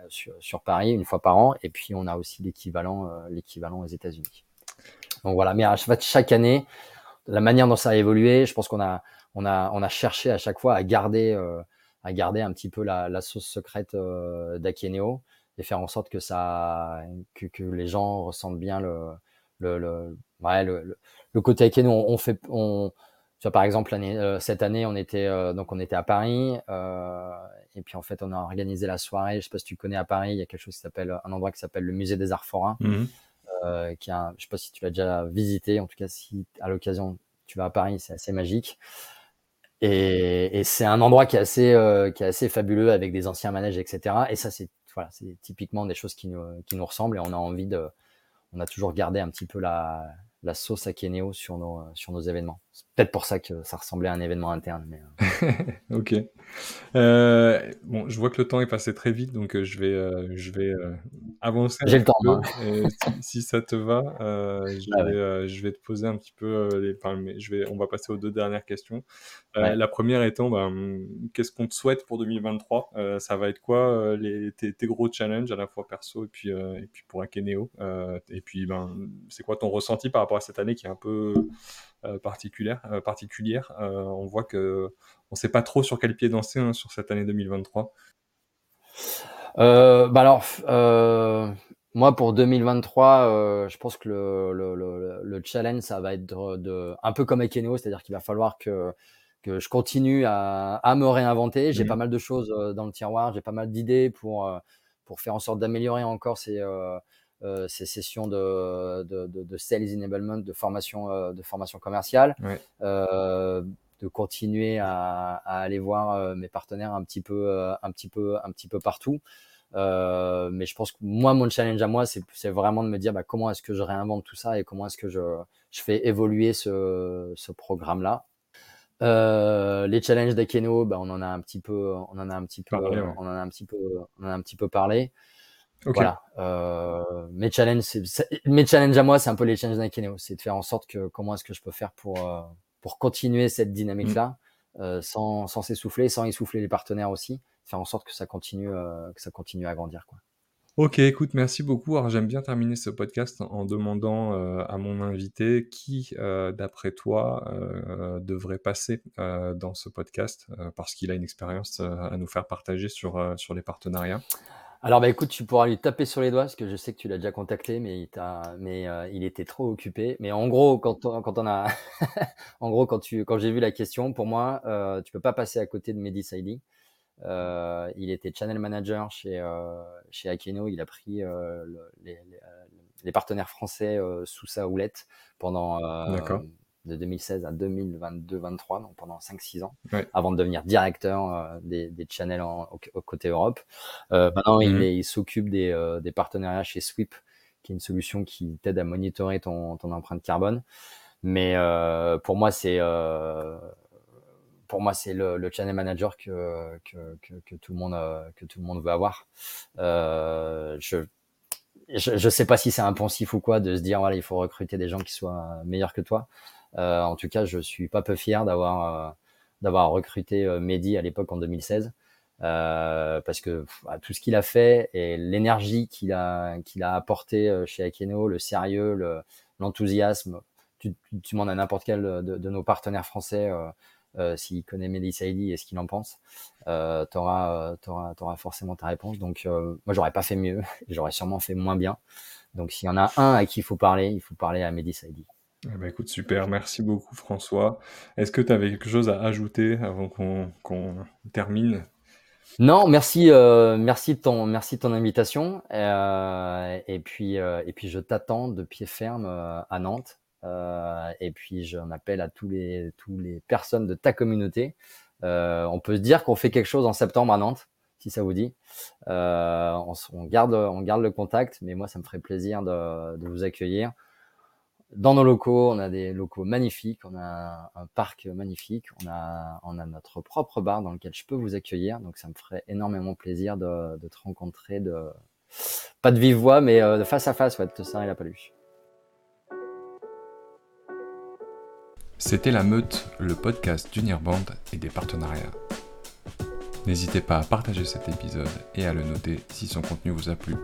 sur, sur, Paris, une fois par an. Et puis, on a aussi l'équivalent, l'équivalent aux États-Unis. Donc voilà, mais à chaque année, la manière dont ça a évolué, je pense qu'on a, on a, on a cherché à chaque fois à garder, euh, à garder un petit peu la, la sauce secrète euh, d'Akeneo et faire en sorte que ça, que, que, les gens ressentent bien le, le, le, ouais, le, le, côté Akeneo. On, fait, on, tu vois, par exemple, euh, cette année, on était, euh, donc on était à Paris, euh, et puis en fait, on a organisé la soirée. Je sais pas si tu connais à Paris, il y a quelque chose qui s'appelle, un endroit qui s'appelle le Musée des Arts Forains. Mmh euh, qui a, je sais pas si tu l'as déjà visité, en tout cas si à l'occasion tu vas à Paris, c'est assez magique. Et, et c'est un endroit qui est assez, euh, qui est assez fabuleux avec des anciens manèges, etc. Et ça, c'est voilà, c'est typiquement des choses qui nous, ressemblent et on a envie de, on a toujours gardé un petit peu la, sauce à sur nos événements. Peut-être pour ça que ça ressemblait à un événement interne. Mais... Euh. ok. Euh, bon, je vois que le temps est passé très vite, donc euh, je vais, je vais avancer. J'ai le temps. Hein. si, ça te va, je, ah vais, je, vais, te poser un petit peu les. je vais, on va passer aux deux dernières questions. La première étant, ben, qu'est-ce qu'on te souhaite pour 2023 Ça va être quoi les, tes, tes, gros challenges à la fois perso et puis, et puis pour Akeneo Et puis, ben, c'est quoi ton ressenti par rapport à cette année qui est un peu particulière. Euh, particulière. Euh, on voit que on ne sait pas trop sur quel pied danser hein, sur cette année 2023. bah alors, moi pour 2023, je pense que le, le, le, challenge, ça va être de, un peu comme Ekeno, c'est-à-dire qu'il va falloir que, que je continue à, à me réinventer. J'ai pas mal de choses dans le tiroir, j'ai pas mal d'idées pour, pour faire en sorte d'améliorer encore ces, euh, ces sessions de, de, de, de, sales enablement, de formation, euh, de formation commerciale, euh, de continuer à, à aller voir mes partenaires un petit peu, un petit peu, un petit peu partout. Euh, mais je pense que moi, mon challenge à moi, c'est vraiment de me dire bah, comment est-ce que je réinvente tout ça et comment est-ce que je, je fais évoluer ce, ce programme-là. Euh, les challenges d'Akeno, bah, on en a un petit peu, on en a un petit peu, on en a un petit peu, on en a un petit peu parlé. Voilà. Euh, mes challenges, mes challenges à moi, c'est un peu les challenges d'Akeneo. C'est de faire en sorte que comment est-ce que je peux faire pour euh, pour continuer cette dynamique-là, mmh. euh, sans sans s'essouffler, sans essouffler les partenaires aussi, faire en sorte que ça continue que ça continue à grandir, quoi. Ok, écoute, merci beaucoup. Alors j'aime bien terminer ce podcast en demandant à mon invité qui, d'après toi, devrait passer dans ce podcast parce qu'il a une expérience à nous faire partager sur, sur les partenariats. Alors bah écoute, tu pourras lui taper sur les doigts parce que je sais que tu l'as déjà contacté, mais il mais euh, il était trop occupé. Mais en gros, quand on, quand a, en gros, quand tu, quand j'ai vu la question, pour moi, euh, tu peux pas passer à côté de Mehdi. Euh, il était channel manager chez euh, chez Akeno. Il a pris euh, les, les, les, partenaires français sous sa houlette pendant de 2016 à 2022-23, donc pendant 5-6 ans, avant de devenir directeur euh, des, des, channels en, au, côté Europe. Euh, maintenant, il, mhm. il s'occupe des, euh, des, partenariats chez Sweep, qui est une solution qui t'aide à monitorer ton, ton, empreinte carbone. Mais pour moi, c'est pour moi, c'est le, le, channel manager que, que, que, que, tout le monde que tout le monde veut avoir. je je, je sais pas si c'est un poncif ou quoi de se dire voilà il faut recruter des gens qui soient meilleurs que toi. Euh, en tout cas, je suis pas peu fier d'avoir euh, d'avoir recruté euh, Mehdi à l'époque en 2016. Euh, parce que bah, tout ce qu'il a fait et l'énergie qu'il a qu'il a apporté chez Akeno, le sérieux, l'enthousiasme, tu, tu demandes à n'importe quel de, de, nos partenaires français euh, s'il connaît Mehdi Saidi et ce qu'il en pense, euh, t'auras auras, auras forcément ta réponse. Donc moi j'aurais pas fait mieux, j'aurais sûrement fait moins bien. Donc s'il y en a un à qui il faut parler, il faut parler à Mehdi Saidi. Eh ben, écoute, super, merci beaucoup François. Est-ce que tu avais quelque chose à ajouter avant qu'on termine? Non, merci, euh, merci, de ton, merci de ton invitation. Euh, et, puis, euh, et puis je t'attends de pied ferme à Nantes. et puis j'en appelle à tous les, tous les personnes de ta communauté. on peut se dire qu'on fait quelque chose en septembre à Nantes, si ça vous dit. On, garde, on garde le contact, mais moi ça me ferait plaisir de vous accueillir dans nos locaux, on a des locaux magnifiques, on a un, parc magnifique, on a, notre propre bar dans lequel je peux vous accueillir. Donc ça me ferait énormément plaisir de, te rencontrer, de, pas de vive voix, mais de face à face, ouais, de te la paluche. C'était La Meute, le podcast d'Unirband et des partenariats. N'hésitez pas à partager cet épisode et à le noter si son contenu vous a plu.